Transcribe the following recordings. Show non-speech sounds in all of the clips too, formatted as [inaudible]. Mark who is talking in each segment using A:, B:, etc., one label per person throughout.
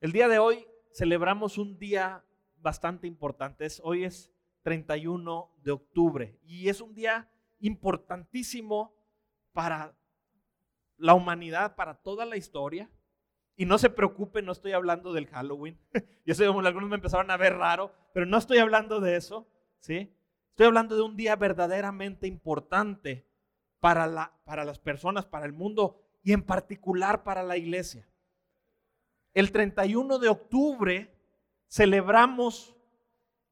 A: El día de hoy celebramos un día bastante importante. hoy es 31 de octubre y es un día importantísimo para la humanidad, para toda la historia. Y no se preocupen, no estoy hablando del Halloween. [laughs] Yo sé que algunos me empezaron a ver raro, pero no estoy hablando de eso, ¿sí? Estoy hablando de un día verdaderamente importante para, la, para las personas, para el mundo y en particular para la iglesia. El 31 de octubre celebramos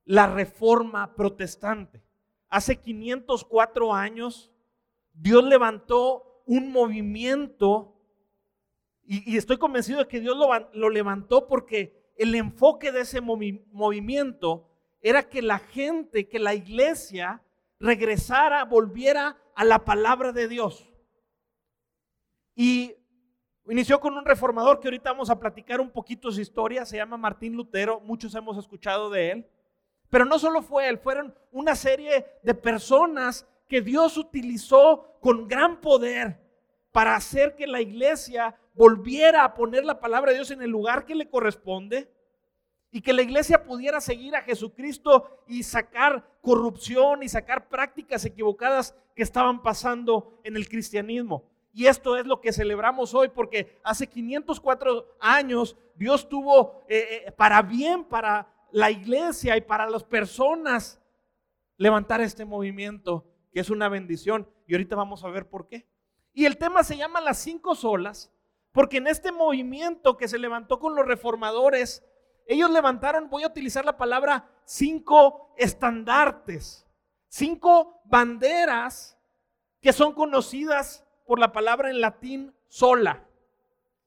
A: la reforma protestante. Hace 504 años Dios levantó un movimiento y, estoy convencido de que Dios lo, levantó porque el enfoque de ese movimiento era que la gente, que la iglesia regresara, volviera a la palabra de Dios. Y inició con un reformador que ahorita vamos a platicar un poquito su historia, se llama Martín Lutero, muchos hemos escuchado de él. Pero no solo fue él, fueron una serie de personas que Dios utilizó con gran poder para hacer que la iglesia volviera a poner la palabra de Dios en el lugar que le corresponde y que la iglesia pudiera seguir a Jesucristo y sacar corrupción y sacar prácticas equivocadas que estaban pasando en el cristianismo. Y esto es lo que celebramos hoy porque hace 504 años Dios tuvo eh, eh, para bien, para la iglesia y para las personas levantar este movimiento, que es una bendición. Y ahorita vamos a ver por qué. Y el tema se llama las cinco solas, porque en este movimiento que se levantó con los reformadores, ellos levantaron, voy a utilizar la palabra, cinco estandartes, cinco banderas que son conocidas por la palabra en latín sola.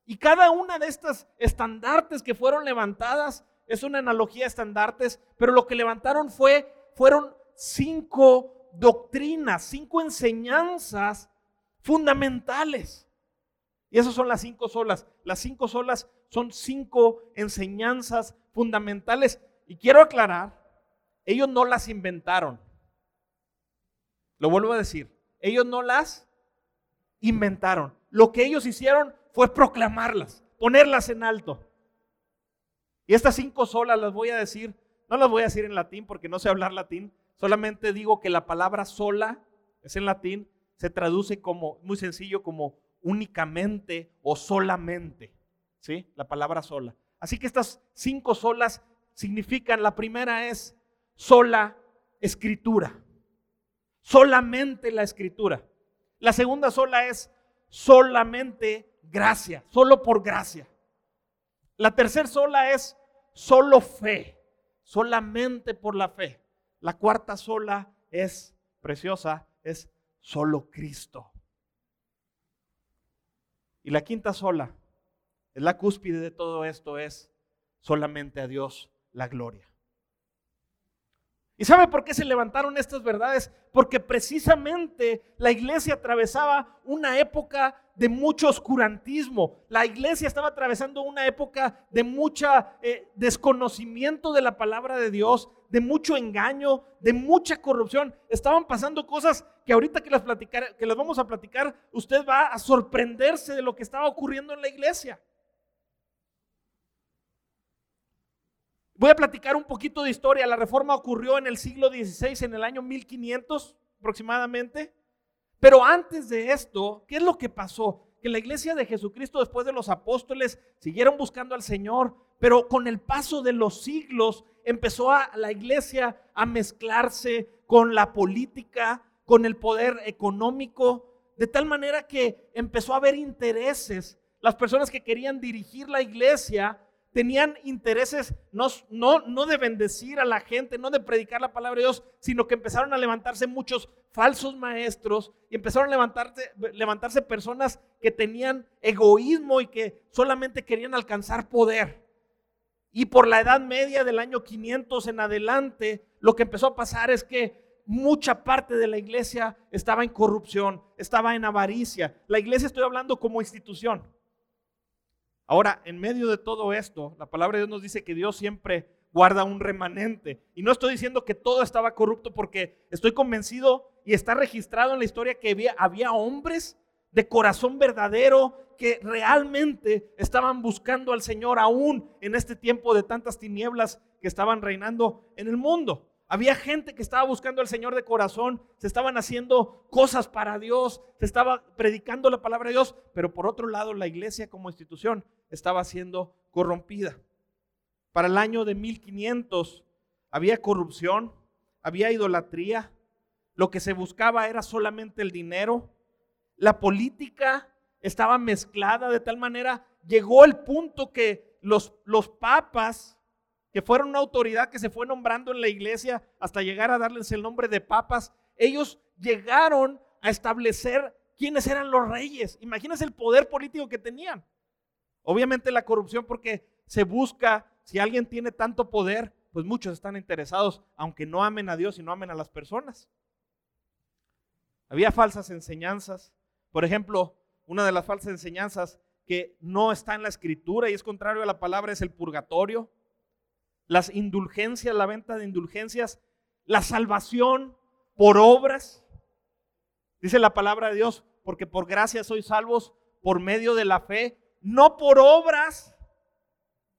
A: Y cada una de estas estandartes que fueron levantadas es una analogía de estandartes, pero lo que levantaron fue, fueron cinco doctrinas, cinco enseñanzas fundamentales. Y esas son las cinco solas. Las cinco solas son cinco enseñanzas fundamentales. Y quiero aclarar, ellos no las inventaron. Lo vuelvo a decir, ellos no las inventaron. Lo que ellos hicieron fue proclamarlas, ponerlas en alto. Y estas cinco solas las voy a decir, no las voy a decir en latín porque no sé hablar latín, solamente digo que la palabra sola es en latín, se traduce como, muy sencillo, como únicamente o solamente, ¿sí? La palabra sola. Así que estas cinco solas significan, la primera es sola escritura, solamente la escritura. La segunda sola es solamente gracia, solo por gracia. La tercera sola es solo fe, solamente por la fe. La cuarta sola es preciosa, es solo Cristo. Y la quinta sola, es la cúspide de todo esto, es solamente a Dios la gloria. ¿Y sabe por qué se levantaron estas verdades? Porque precisamente la iglesia atravesaba una época de mucho oscurantismo. La iglesia estaba atravesando una época de mucho eh, desconocimiento de la palabra de Dios, de mucho engaño, de mucha corrupción. Estaban pasando cosas que ahorita que las, platicar, que las vamos a platicar, usted va a sorprenderse de lo que estaba ocurriendo en la iglesia. Voy a platicar un poquito de historia. La reforma ocurrió en el siglo XVI, en el año 1500 aproximadamente. Pero antes de esto, ¿qué es lo que pasó? Que la iglesia de Jesucristo, después de los apóstoles, siguieron buscando al Señor, pero con el paso de los siglos empezó a la iglesia a mezclarse con la política, con el poder económico, de tal manera que empezó a haber intereses. Las personas que querían dirigir la iglesia tenían intereses no, no, no de bendecir a la gente, no de predicar la palabra de Dios, sino que empezaron a levantarse muchos falsos maestros y empezaron a levantarse, levantarse personas que tenían egoísmo y que solamente querían alcanzar poder. Y por la Edad Media del año 500 en adelante, lo que empezó a pasar es que mucha parte de la iglesia estaba en corrupción, estaba en avaricia. La iglesia estoy hablando como institución. Ahora, en medio de todo esto, la palabra de Dios nos dice que Dios siempre guarda un remanente. Y no estoy diciendo que todo estaba corrupto porque estoy convencido y está registrado en la historia que había, había hombres de corazón verdadero que realmente estaban buscando al Señor aún en este tiempo de tantas tinieblas que estaban reinando en el mundo. Había gente que estaba buscando al Señor de corazón, se estaban haciendo cosas para Dios, se estaba predicando la palabra de Dios, pero por otro lado la iglesia como institución estaba siendo corrompida. Para el año de 1500 había corrupción, había idolatría, lo que se buscaba era solamente el dinero, la política estaba mezclada de tal manera, llegó el punto que los, los papas, que fueron una autoridad que se fue nombrando en la iglesia hasta llegar a darles el nombre de papas, ellos llegaron a establecer quiénes eran los reyes. Imagínense el poder político que tenían. Obviamente la corrupción porque se busca, si alguien tiene tanto poder, pues muchos están interesados, aunque no amen a Dios y no amen a las personas. Había falsas enseñanzas. Por ejemplo, una de las falsas enseñanzas que no está en la escritura y es contrario a la palabra es el purgatorio, las indulgencias, la venta de indulgencias, la salvación por obras. Dice la palabra de Dios, porque por gracia sois salvos por medio de la fe, no por obras.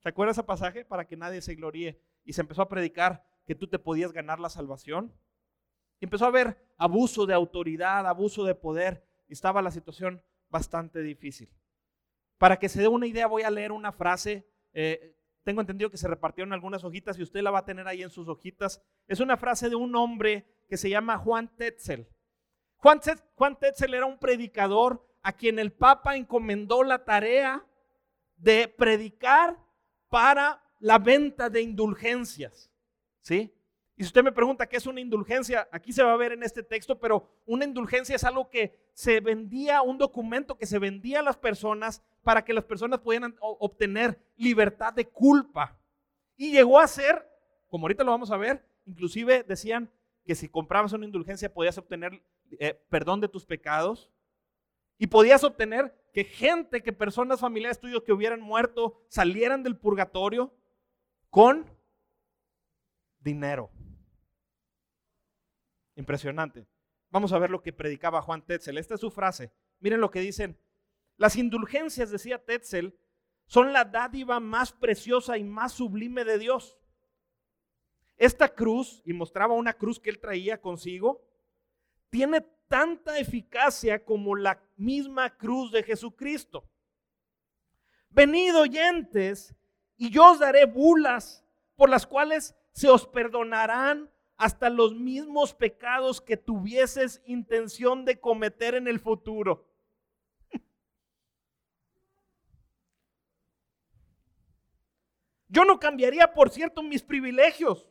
A: ¿Se acuerda ese pasaje? Para que nadie se gloríe. Y se empezó a predicar que tú te podías ganar la salvación. Y empezó a haber abuso de autoridad, abuso de poder. Y estaba la situación bastante difícil. Para que se dé una idea, voy a leer una frase. Eh, tengo entendido que se repartieron algunas hojitas y usted la va a tener ahí en sus hojitas. Es una frase de un hombre que se llama Juan Tetzel. Juan, Tetzel era un predicador a quien el Papa encomendó la tarea de predicar para la venta de indulgencias. ¿Sí? Y si usted me pregunta qué es una indulgencia, aquí se va a ver en este texto, pero una indulgencia es algo que se vendía, un documento que se vendía a las personas para que las personas pudieran obtener libertad de culpa. Y llegó a ser, como ahorita lo vamos a ver, inclusive decían que si comprabas una indulgencia podías obtener eh, perdón de tus pecados y podías obtener que gente, que personas familiares tuyos que hubieran muerto salieran del purgatorio con dinero. Impresionante. Vamos a ver lo que predicaba Juan Tetzel. Esta es su frase. Miren lo que dicen. Las indulgencias, decía Tetzel, son la dádiva más preciosa y más sublime de Dios. Esta cruz, y mostraba una cruz que él traía consigo, tiene tanta eficacia como la misma cruz de Jesucristo. Venid oyentes, y yo os daré bulas por las cuales se os perdonarán hasta los mismos pecados que tuvieses intención de cometer en el futuro. Yo no cambiaría, por cierto, mis privilegios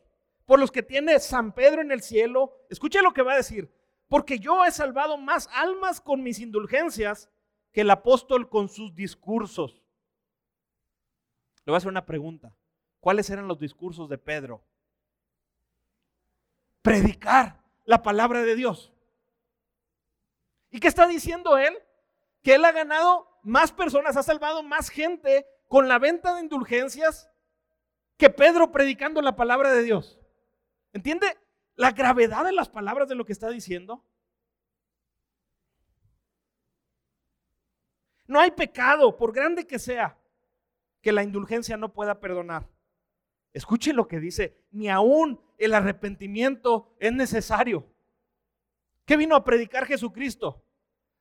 A: por los que tiene San Pedro en el cielo. Escuche lo que va a decir. Porque yo he salvado más almas con mis indulgencias que el apóstol con sus discursos. Le voy a hacer una pregunta. ¿Cuáles eran los discursos de Pedro? Predicar la palabra de Dios. ¿Y qué está diciendo él? Que él ha ganado más personas, ha salvado más gente con la venta de indulgencias que Pedro predicando la palabra de Dios. ¿Entiende la gravedad de las palabras de lo que está diciendo? No hay pecado, por grande que sea, que la indulgencia no pueda perdonar. Escuche lo que dice, ni aún el arrepentimiento es necesario. ¿Qué vino a predicar Jesucristo?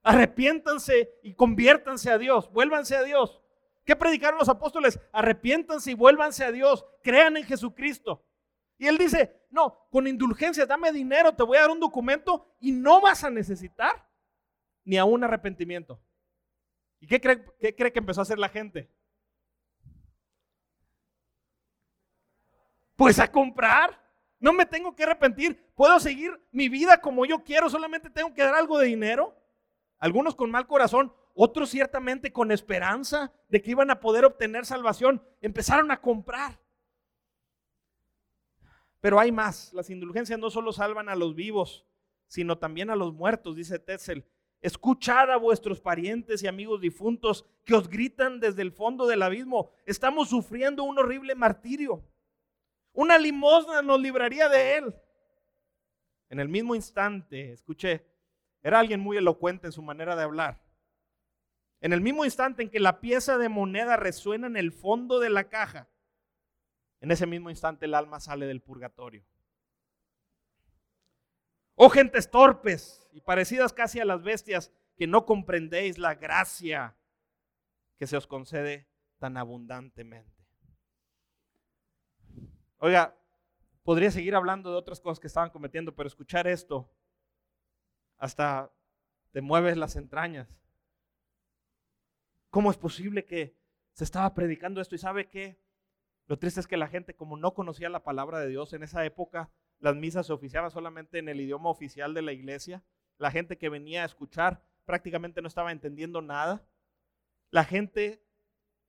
A: Arrepiéntanse y conviértanse a Dios, vuélvanse a Dios. ¿Qué predicaron los apóstoles? Arrepiéntanse y vuélvanse a Dios, crean en Jesucristo. Y él dice, no, con indulgencia, dame dinero, te voy a dar un documento y no vas a necesitar ni aún arrepentimiento. ¿Y qué cree, qué cree que empezó a hacer la gente? Pues a comprar. No me tengo que arrepentir. Puedo seguir mi vida como yo quiero. Solamente tengo que dar algo de dinero. Algunos con mal corazón, otros ciertamente con esperanza de que iban a poder obtener salvación, empezaron a comprar. Pero hay más. Las indulgencias no solo salvan a los vivos, sino también a los muertos, dice Tetzel. Escuchad a vuestros parientes y amigos difuntos que os gritan desde el fondo del abismo. Estamos sufriendo un horrible martirio. Una limosna nos libraría de él. En el mismo instante, escuché, era alguien muy elocuente en su manera de hablar. En el mismo instante en que la pieza de moneda resuena en el fondo de la caja, en ese mismo instante el alma sale del purgatorio. Oh gentes torpes y parecidas casi a las bestias, que no comprendéis la gracia que se os concede tan abundantemente. Oiga, podría seguir hablando de otras cosas que estaban cometiendo, pero escuchar esto hasta te mueves las entrañas. ¿Cómo es posible que se estaba predicando esto? Y sabe qué? Lo triste es que la gente, como no conocía la palabra de Dios en esa época, las misas se oficiaban solamente en el idioma oficial de la iglesia. La gente que venía a escuchar prácticamente no estaba entendiendo nada. La gente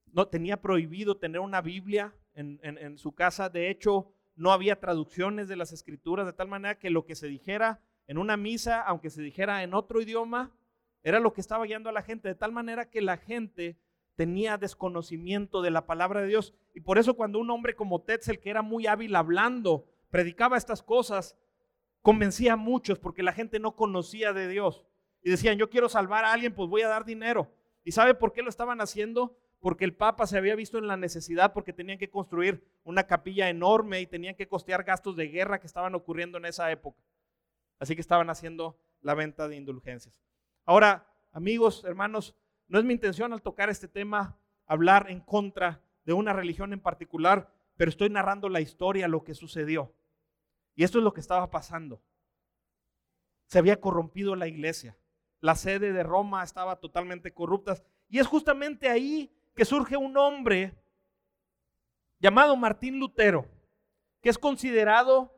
A: no tenía prohibido tener una Biblia en, su casa. De hecho, no había traducciones de las escrituras, de tal manera que lo que se dijera en una misa, aunque se dijera en otro idioma, era lo que estaba guiando a la gente, de tal manera que la gente tenía desconocimiento de la palabra de Dios. Y por eso cuando un hombre como Tetzel, que era muy hábil hablando, predicaba estas cosas, convencía a muchos porque la gente no conocía de Dios. Y decían, yo quiero salvar a alguien, pues voy a dar dinero. ¿Y sabe por qué lo estaban haciendo? Porque el Papa se había visto en la necesidad, porque tenían que construir una capilla enorme y tenían que costear gastos de guerra que estaban ocurriendo en esa época. Así que estaban haciendo la venta de indulgencias. Ahora, amigos, hermanos, no es mi intención al tocar este tema hablar en contra de una religión en particular, pero estoy narrando la historia, lo que sucedió. Y esto es lo que estaba pasando. Se había corrompido la iglesia. La sede de Roma estaba totalmente corrupta. Y es justamente ahí que surge un hombre llamado Martín Lutero, que es considerado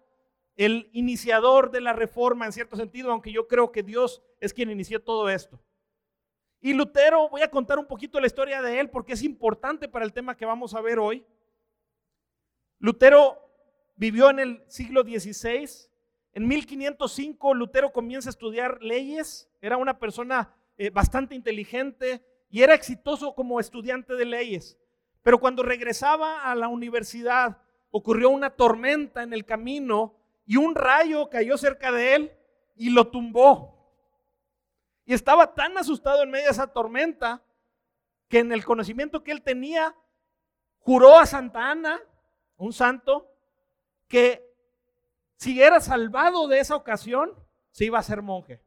A: el iniciador de la reforma en cierto sentido, aunque yo creo que Dios es quien inició todo esto. Y Lutero, voy a contar un poquito la historia de él porque es importante para el tema que vamos a ver hoy. Lutero vivió en el siglo XVI. En 1505 Lutero comienza a estudiar leyes. Era una persona eh, bastante inteligente y era exitoso como estudiante de leyes. Pero cuando regresaba a la universidad ocurrió una tormenta en el camino y un rayo cayó cerca de él y lo tumbó. Y estaba tan asustado en medio de esa tormenta que en el conocimiento que él tenía, juró a Santa Ana, un santo, que si era salvado de esa ocasión, se iba a ser monje.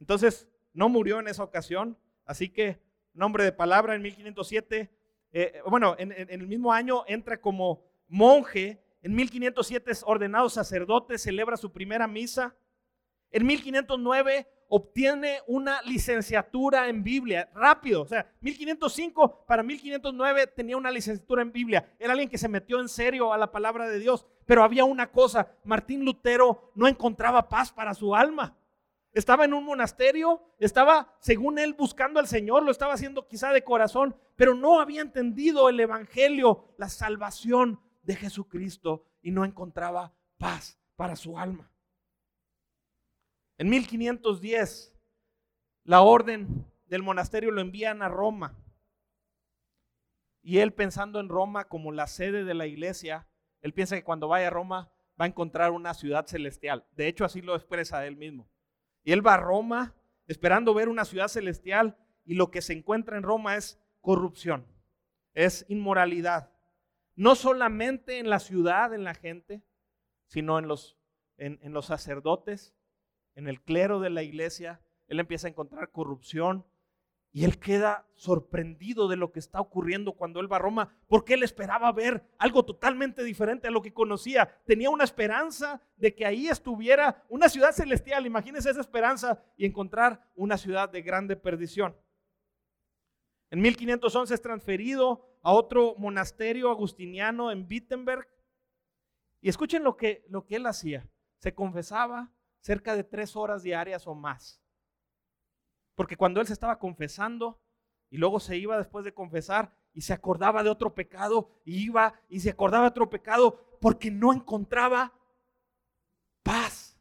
A: Entonces, no murió en esa ocasión, así que, nombre de palabra, en 1507, eh, bueno, en, en, el mismo año entra como monje, en 1507 es ordenado sacerdote, celebra su primera misa, en 1509 obtiene una licenciatura en Biblia, rápido, o sea, 1505 para 1509 tenía una licenciatura en Biblia, era alguien que se metió en serio a la palabra de Dios, pero había una cosa, Martín Lutero no encontraba paz para su alma. Estaba en un monasterio, estaba, según él, buscando al Señor, lo estaba haciendo quizá de corazón, pero no había entendido el Evangelio, la salvación de Jesucristo y no encontraba paz para su alma. En 1510, la orden del monasterio lo envían a Roma. Y él pensando en Roma como la sede de la iglesia, él piensa que cuando vaya a Roma va a encontrar una ciudad celestial. De hecho, así lo expresa él mismo. Y él va a Roma esperando ver una ciudad celestial y lo que se encuentra en Roma es corrupción, es inmoralidad. No solamente en la ciudad, en la gente, sino en los, en, en los sacerdotes, en el clero de la iglesia, él empieza a encontrar corrupción y él queda sorprendido de lo que está ocurriendo cuando él va a Roma, porque él esperaba ver algo totalmente diferente a lo que conocía. Tenía una esperanza de que ahí estuviera una ciudad celestial, imagínense esa esperanza y encontrar una ciudad de grande perdición. En 1511 es transferido a otro monasterio agustiniano en Wittenberg. Y escuchen lo que, lo que él hacía. Se confesaba, cerca de tres horas diarias o más. Porque cuando él se estaba confesando y luego se iba después de confesar y se acordaba de otro pecado, iba y se acordaba de otro pecado porque no encontraba paz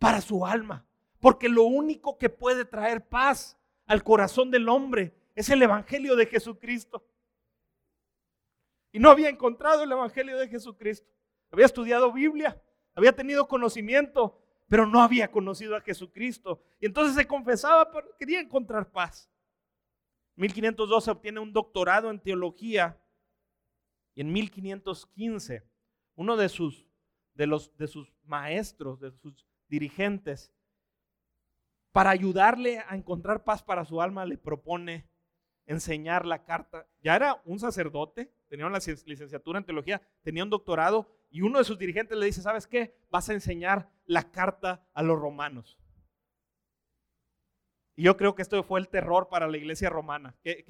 A: para su alma. Porque lo único que puede traer paz al corazón del hombre es el Evangelio de Jesucristo. Y no había encontrado el Evangelio de Jesucristo. Había estudiado Biblia, había tenido conocimiento, pero no había conocido a Jesucristo. Y entonces se confesaba, pero quería encontrar paz. 1512 obtiene un doctorado en teología y en 1515 uno de sus, de los, de sus maestros, de sus dirigentes, para ayudarle a encontrar paz para su alma, le propone enseñar la carta. Ya era un sacerdote, tenía una licenciatura en teología, tenía un doctorado y uno de sus dirigentes le dice, ¿sabes qué? Vas a enseñar la carta a los romanos. Y yo creo que esto fue el terror para la iglesia romana. Qué,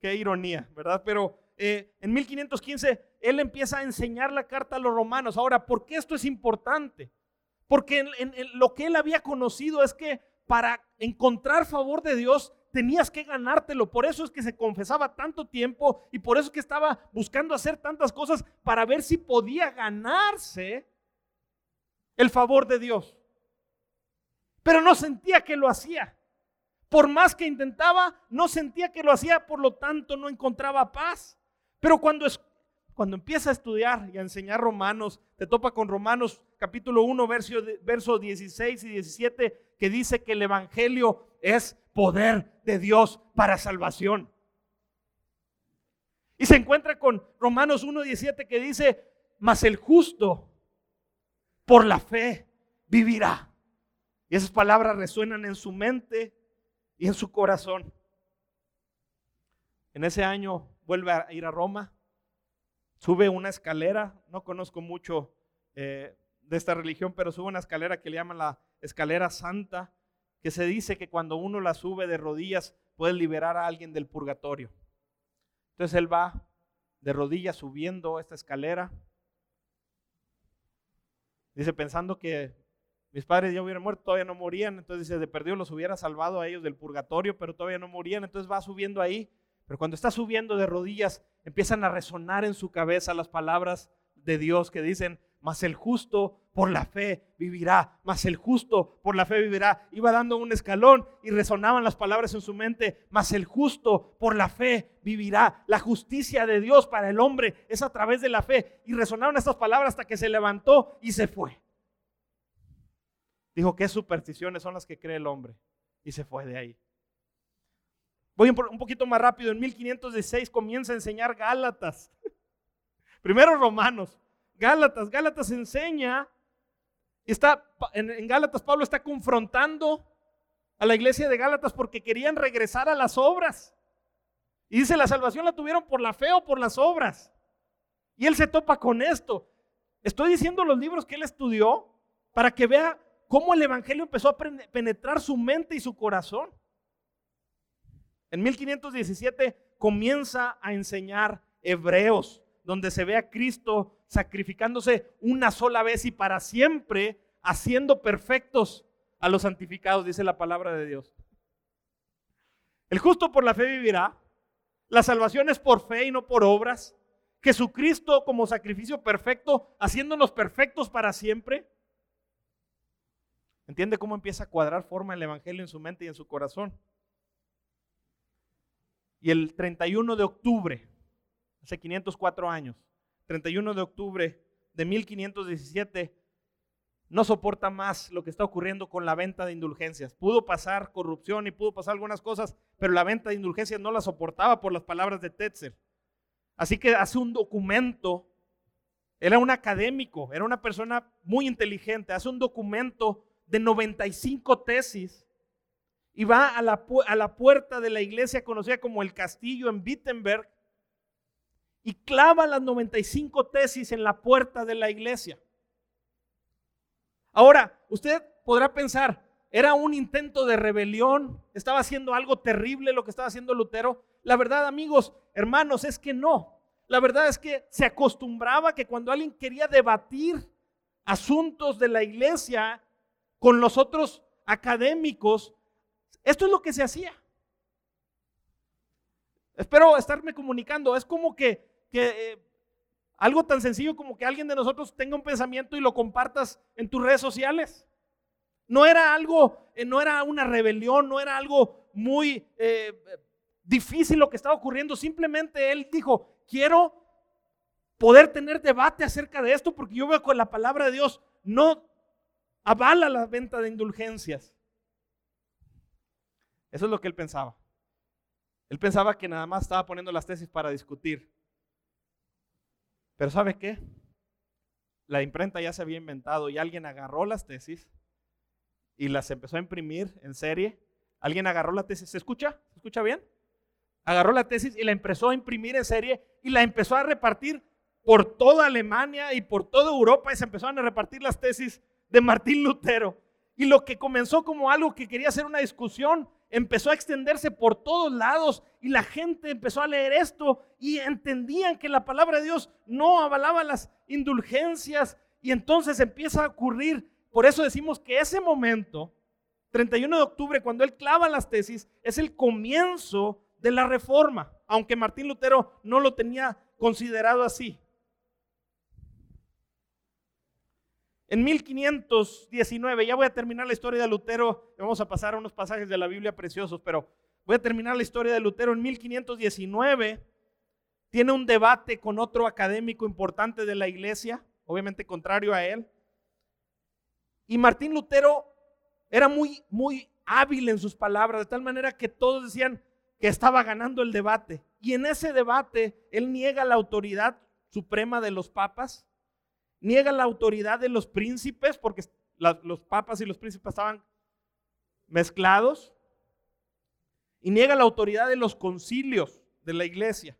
A: [laughs] ironía, ¿verdad? Pero eh, en 1515 él empieza a enseñar la carta a los romanos. Ahora, ¿por qué esto es importante? Porque lo que él había conocido es que para encontrar favor de Dios tenías que ganártelo. Por eso es que se confesaba tanto tiempo y por eso es que estaba buscando hacer tantas cosas para ver si podía ganarse el favor de Dios. Pero no sentía que lo hacía. Por más que intentaba, no sentía que lo hacía, por lo tanto no encontraba paz. Pero cuando, es, cuando empieza a estudiar y a enseñar Romanos, te topa con Romanos capítulo 1, verso, verso 16 y 17, que dice que el Evangelio es poder de Dios para salvación. Y se encuentra con Romanos 17 que dice, mas el justo por la fe vivirá. Y esas palabras resuenan en su mente y en su corazón. En ese año vuelve a ir a Roma, sube una escalera, no conozco mucho eh, de esta religión, pero sube una escalera que le llaman la escalera santa, que se dice que cuando uno la sube de rodillas puede liberar a alguien del purgatorio. Entonces él va de rodillas subiendo esta escalera. Dice, pensando que mis padres ya hubieran muerto, todavía no morían. Entonces dice, de perdido los hubiera salvado a ellos del purgatorio, pero todavía no morían. Entonces va subiendo ahí. Pero cuando está subiendo de rodillas, empiezan a resonar en su cabeza las palabras de Dios que dicen, mas el justo por la fe vivirá, mas el justo por la fe vivirá. Iba dando un escalón y resonaban las palabras en su mente, mas el justo por la fe vivirá. La justicia de Dios para el hombre es a través de la fe. Y resonaron estas palabras hasta que se levantó y se fue. Dijo, ¿qué supersticiones son las que cree el hombre? Y se fue de ahí. Voy un poquito más rápido. En 1516 comienza a enseñar Gálatas. [laughs] Primero Romanos. Gálatas. Gálatas enseña. Está, en, Gálatas Pablo está confrontando a la iglesia de Gálatas porque querían regresar a las obras. Y dice, la salvación la tuvieron por la fe o por las obras. Y él se topa con esto. Estoy diciendo los libros que él estudió para que vea cómo el Evangelio empezó a penetrar su mente y su corazón. En 1517 comienza a enseñar hebreos, donde se ve a Cristo sacrificándose una sola vez y para siempre, haciendo perfectos a los santificados, dice la palabra de Dios. El justo por la fe vivirá. La salvación es por fe y no por obras. Jesucristo como sacrificio perfecto, haciéndonos perfectos para siempre. ¿Entiende cómo empieza a cuadrar forma el Evangelio en su mente y en su corazón? Y el 31 de octubre, hace 504 años, 31 de octubre de 1517, no soporta más lo que está ocurriendo con la venta de indulgencias. Pudo pasar corrupción y pudo pasar algunas cosas, pero la venta de indulgencias no la soportaba por las palabras de Tetzel. Así que hace un documento, era un académico, era una persona muy inteligente, hace un documento de 95 tesis y va a la, a la puerta de la iglesia conocida como el castillo en Wittenberg y clava las 95 tesis en la puerta de la iglesia. Ahora, usted podrá pensar, era un intento de rebelión, estaba haciendo algo terrible lo que estaba haciendo Lutero. La verdad, amigos, hermanos, es que no. La verdad es que se acostumbraba que cuando alguien quería debatir asuntos de la iglesia, con los otros académicos, esto es lo que se hacía. Espero estarme comunicando. Es como que, eh, algo tan sencillo como que alguien de nosotros tenga un pensamiento y lo compartas en tus redes sociales. No era algo, eh, no era una rebelión, no era algo muy eh, difícil lo que estaba ocurriendo. Simplemente él dijo, quiero poder tener debate acerca de esto porque yo veo con la palabra de Dios no avala la venta de indulgencias. Eso es lo que él pensaba. Él pensaba que nada más estaba poniendo las tesis para discutir. Pero ¿sabe qué? La imprenta ya se había inventado y alguien agarró las tesis y las empezó a imprimir en serie. Alguien agarró la tesis, ¿se escucha? ¿Se escucha bien? Agarró la tesis y la empezó a imprimir en serie y la empezó a repartir por toda Alemania y por toda Europa y se empezaron a repartir las tesis de Martín Lutero. Y lo que comenzó como algo que quería ser una discusión, empezó a extenderse por todos lados y la gente empezó a leer esto y entendían que la palabra de Dios no avalaba las indulgencias y entonces empieza a ocurrir. Por eso decimos que ese momento, 31 de octubre, cuando él clava las tesis, es el comienzo de la reforma, aunque Martín Lutero no lo tenía considerado así. En 1519, ya voy a terminar la historia de Lutero, vamos a pasar a unos pasajes de la Biblia preciosos, pero voy a terminar la historia de Lutero. En 1519 tiene un debate con otro académico importante de la iglesia, obviamente contrario a él. Y Martín Lutero era muy, muy hábil en sus palabras, de tal manera que todos decían que estaba ganando el debate. Y en ese debate él niega la autoridad suprema de los papas niega la autoridad de los príncipes, porque los papas y los príncipes estaban mezclados, y niega la autoridad de los concilios de la iglesia.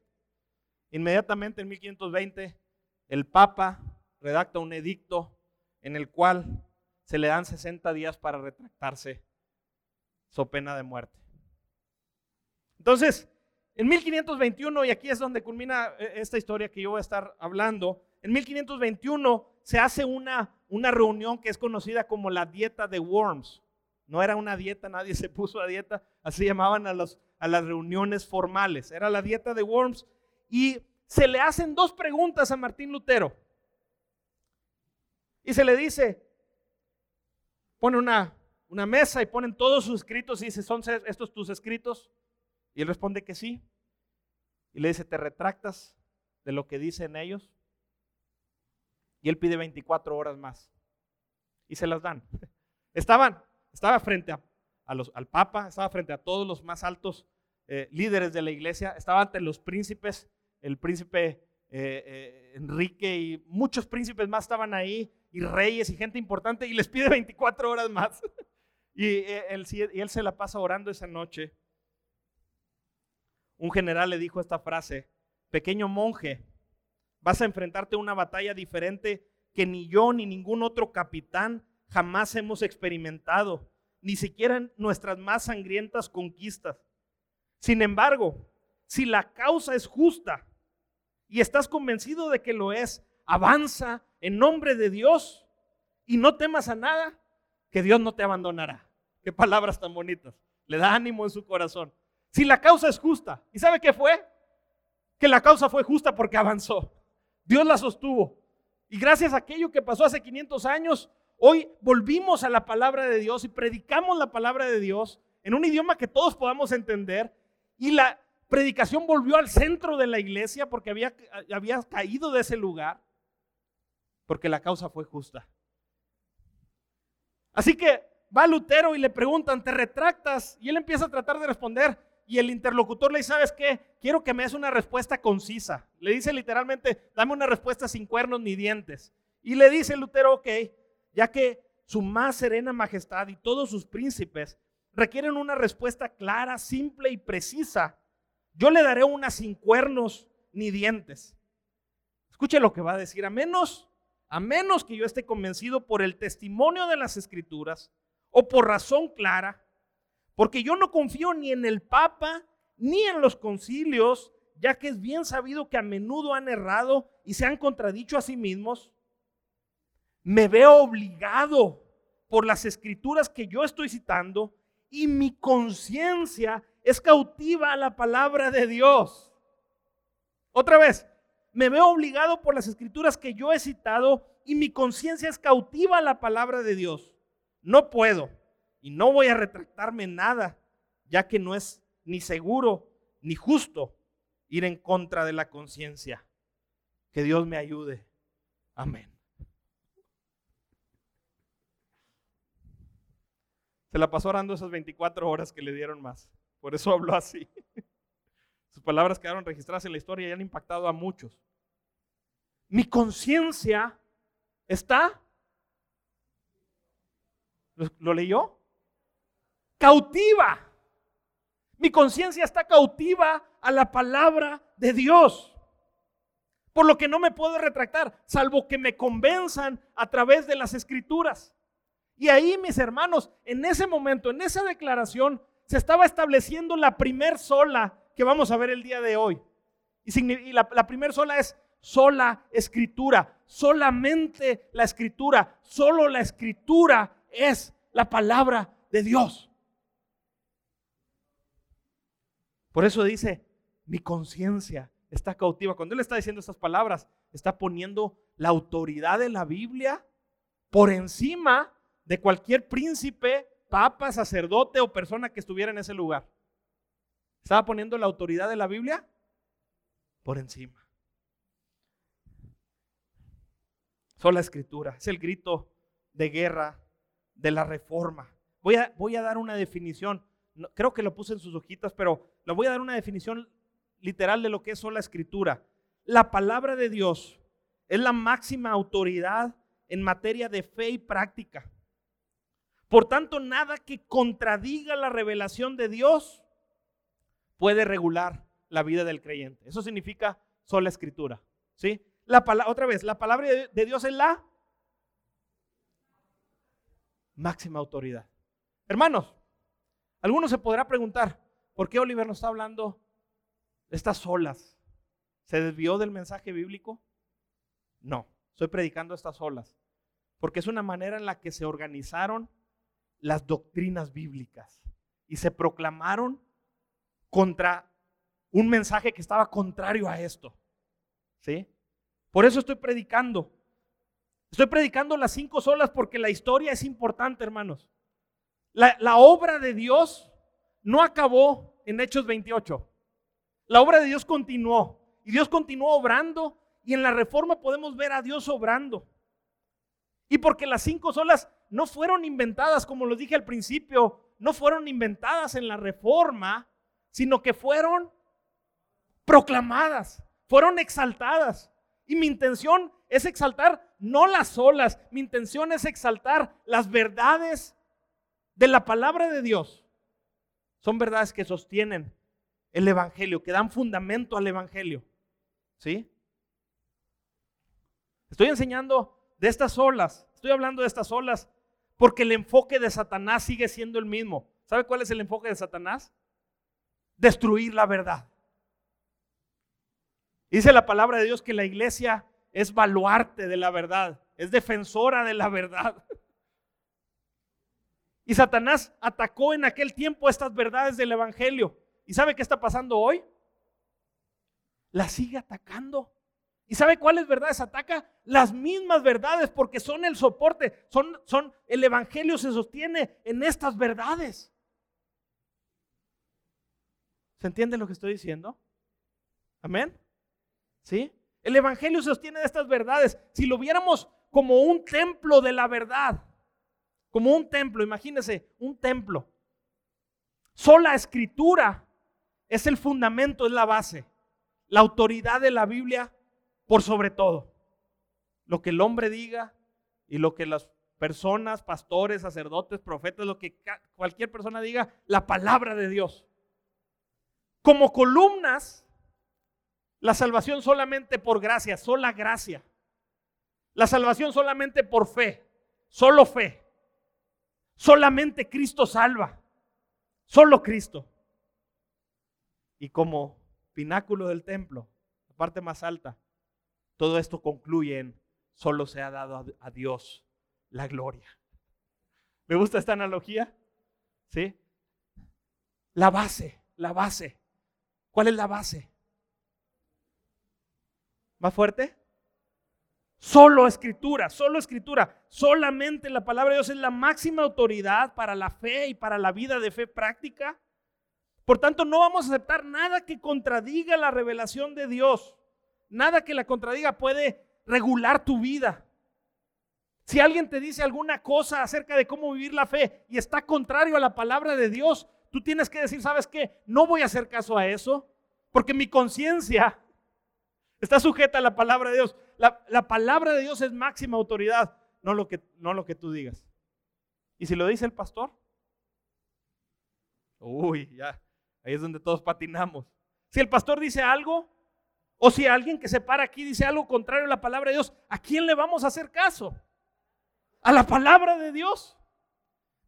A: Inmediatamente en 1520 el papa redacta un edicto en el cual se le dan 60 días para retractarse, so pena de muerte. Entonces, en 1521, y aquí es donde culmina eh, esta historia que yo voy a estar hablando, en 1521 se hace una, una reunión que es conocida como la dieta de Worms. No era una dieta, nadie se puso a dieta, así llamaban a, los, a las reuniones formales. Era la dieta de Worms y se le hacen dos preguntas a Martín Lutero. Y se le dice, pone una, una mesa y ponen todos sus escritos y dice, ¿son estos tus escritos? Y él responde que sí. Y le dice, ¿te retractas de lo que dicen ellos? Y él pide 24 horas más. Y se las dan. [laughs] Estaban, estaba frente a, los, al Papa, estaba frente a todos los más altos eh, líderes de la iglesia, estaba ante los príncipes, el príncipe eh, eh, Enrique y muchos príncipes más estaban ahí, y reyes y gente importante, y les pide 24 horas más. [laughs] y, él, y él se la pasa orando esa noche. Un general le dijo esta frase, pequeño monje, Vas a enfrentarte a una batalla diferente que ni yo ni ningún otro capitán jamás hemos experimentado, ni siquiera en nuestras más sangrientas conquistas. Sin embargo, si la causa es justa y estás convencido de que lo es, avanza en nombre de Dios y no temas a nada, que Dios no te abandonará. Qué palabras tan bonitas. Le da ánimo en su corazón. Si la causa es justa, ¿y sabe qué fue? Que la causa fue justa porque avanzó. Dios la sostuvo. Y gracias a aquello que pasó hace 500 años, hoy volvimos a la palabra de Dios y predicamos la palabra de Dios en un idioma que todos podamos entender. Y la predicación volvió al centro de la iglesia porque había, había caído de ese lugar, porque la causa fue justa. Así que va Lutero y le preguntan, ¿te retractas? Y él empieza a tratar de responder, y el interlocutor le dice, ¿sabes qué? Quiero que me des una respuesta concisa. Le dice literalmente, dame una respuesta sin cuernos ni dientes. Y le dice Lutero, ok, ya que su más serena majestad y todos sus príncipes requieren una respuesta clara, simple y precisa, yo le daré una sin cuernos ni dientes. Escuche lo que va a decir, a menos, a menos que yo esté convencido por el testimonio de las escrituras o por razón clara, porque yo no confío ni en el Papa ni en los concilios, ya que es bien sabido que a menudo han errado y se han contradicho a sí mismos. Me veo obligado por las escrituras que yo estoy citando y mi conciencia es cautiva a la palabra de Dios. Otra vez, me veo obligado por las escrituras que yo he citado y mi conciencia es cautiva a la palabra de Dios. No puedo y no voy a retractarme nada, ya que no es ni seguro ni justo ir en contra de la conciencia. Que Dios me ayude. Amén. Se la pasó orando esas 24 horas que le dieron más. Por eso habló así. [laughs] Sus palabras quedaron registradas en la historia y han impactado a muchos. Mi conciencia está... ¿Lo, leyó? Cautiva. Mi conciencia está cautiva a la palabra de Dios. Por lo que no me puedo retractar, salvo que me convenzan a través de las escrituras. Y ahí, mis hermanos, en ese momento, en esa declaración, se estaba estableciendo la primer sola que vamos a ver el día de hoy. Y, la, la primer sola es sola escritura, solamente la escritura, solo la escritura es la palabra de Dios. Por eso dice, mi conciencia está cautiva. Cuando él está diciendo estas palabras, está poniendo la autoridad de la Biblia por encima de cualquier príncipe, papa, sacerdote o persona que estuviera en ese lugar. Estaba poniendo la autoridad de la Biblia por encima. Sola escritura, es el grito de guerra de la reforma. Voy a, voy a dar una definición, creo que lo puse en sus hojitas, pero le voy a dar una definición literal de lo que es sola escritura. La palabra de Dios es la máxima autoridad en materia de fe y práctica. Por tanto, nada que contradiga la revelación de Dios puede regular la vida del creyente. Eso significa sola escritura. ¿sí? La otra vez, la palabra de Dios es la máxima autoridad. Hermanos, algunos se podrá preguntar, ¿por qué Oliver nos está hablando de estas olas? ¿Se desvió del mensaje bíblico? No, estoy predicando estas olas, porque es una manera en la que se organizaron las doctrinas bíblicas y se proclamaron contra un mensaje que estaba contrario a esto. ¿Sí? Por eso estoy predicando. Estoy predicando las cinco solas porque la historia es importante, hermanos. La, obra de Dios no acabó en Hechos 28. La obra de Dios continuó. Y Dios continuó obrando. Y en la reforma podemos ver a Dios obrando. Y porque las cinco solas no fueron inventadas, como lo dije al principio, no fueron inventadas en la reforma, sino que fueron proclamadas, fueron exaltadas. Y mi intención es exaltar no las olas, mi intención es exaltar las verdades de la palabra de Dios. Son verdades que sostienen el Evangelio, que dan fundamento al Evangelio. ¿Sí? Estoy enseñando de estas olas, estoy hablando de estas olas porque el enfoque de Satanás sigue siendo el mismo. ¿Sabe cuál es el enfoque de Satanás? Destruir la verdad. Dice la palabra de Dios que la iglesia es baluarte de la verdad, es defensora de la verdad. [laughs] Y Satanás atacó en aquel tiempo estas verdades del Evangelio. ¿Y sabe qué está pasando hoy? La sigue atacando. ¿Y sabe cuáles verdades ataca? Las mismas verdades, porque son el soporte, son, son, el Evangelio se sostiene en estas verdades. ¿Se entiende lo que estoy diciendo? Amén. ¿Sí? El Evangelio se sostiene de estas verdades. Si lo viéramos como un templo de la verdad, como un templo, imagínese, un templo. Sola escritura es el fundamento, es la base. La autoridad de la Biblia por sobre todo. Lo que el hombre diga y lo que las personas, pastores, sacerdotes, profetas, lo que cualquier persona diga, la palabra de Dios. Como columnas, la salvación solamente por gracia, sola gracia. La salvación solamente por fe, solo fe. Solamente Cristo salva, solo Cristo. Y como pináculo del templo, la parte más alta, todo esto concluye en solo se ha dado a, Dios la gloria. ¿Me gusta esta analogía? ¿Sí? La base, la base. ¿Cuál es la base? ¿Más fuerte? Solo escritura, solo escritura. Solamente la palabra de Dios es la máxima autoridad para la fe y para la vida de fe práctica. Por tanto, no vamos a aceptar nada que contradiga la revelación de Dios. Nada que la contradiga puede regular tu vida. Si alguien te dice alguna cosa acerca de cómo vivir la fe y está contrario a la palabra de Dios, tú tienes que decir, ¿sabes qué? No voy a hacer caso a eso, Porque mi conciencia está sujeta a la palabra de Dios. La, la, palabra de Dios es máxima autoridad, no lo, que, no lo que tú digas. ¿Y si lo dice el pastor? Uy, ya, ahí es donde todos patinamos. Si el pastor dice algo, o si alguien que se para aquí dice algo contrario a la palabra de Dios, ¿a quién le vamos a hacer caso? A la palabra de Dios.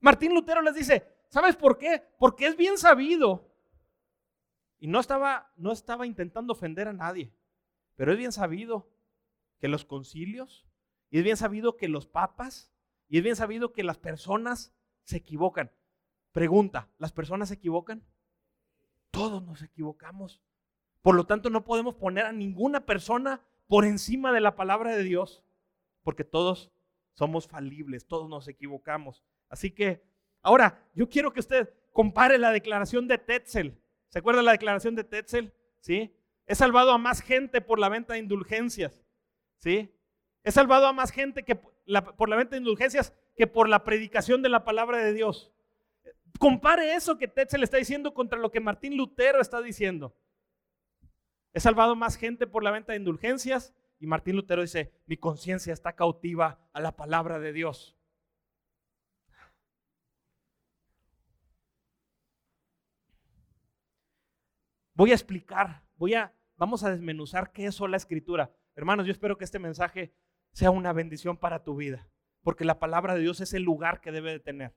A: Martín Lutero les dice, ¿sabes por qué? Porque es bien sabido. Y no estaba, no estaba intentando ofender a nadie, pero es bien sabido que los concilios, y es bien sabido que los papas, y es bien sabido que las personas se equivocan. Pregunta, ¿las personas se equivocan? Todos nos equivocamos. Por lo tanto, no podemos poner a ninguna persona por encima de la palabra de Dios, porque todos somos falibles, todos nos equivocamos. Así que, ahora, yo quiero que usted compare la declaración de Tetzel. ¿Se acuerda la declaración de Tetzel? ¿Sí? He salvado a más gente por la venta de indulgencias. ¿Sí? He salvado a más gente que por la venta de indulgencias que por la predicación de la palabra de Dios. Compare eso que Tetzel está diciendo contra lo que Martín Lutero está diciendo. He salvado más gente por la venta de indulgencias. Y Martín Lutero dice, mi conciencia está cautiva a la palabra de Dios. Voy a explicar, voy a, vamos a desmenuzar qué es la escritura. Hermanos, yo espero que este mensaje sea una bendición para tu vida, porque la palabra de Dios es el lugar que debe de tener.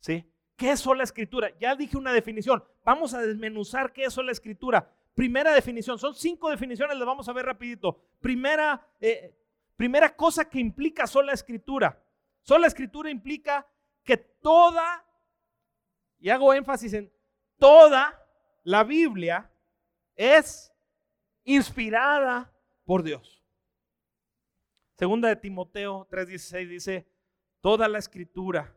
A: ¿Sí? ¿Qué es la escritura? Ya dije una definición. Vamos a desmenuzar qué es la escritura. Primera definición, son cinco definiciones, las vamos a ver rapidito. Primera, eh, primera cosa que implica sola escritura. Sola escritura implica que toda, y hago énfasis en toda la Biblia es inspirada por Dios. Segunda de Timoteo 3:16 dice, toda la escritura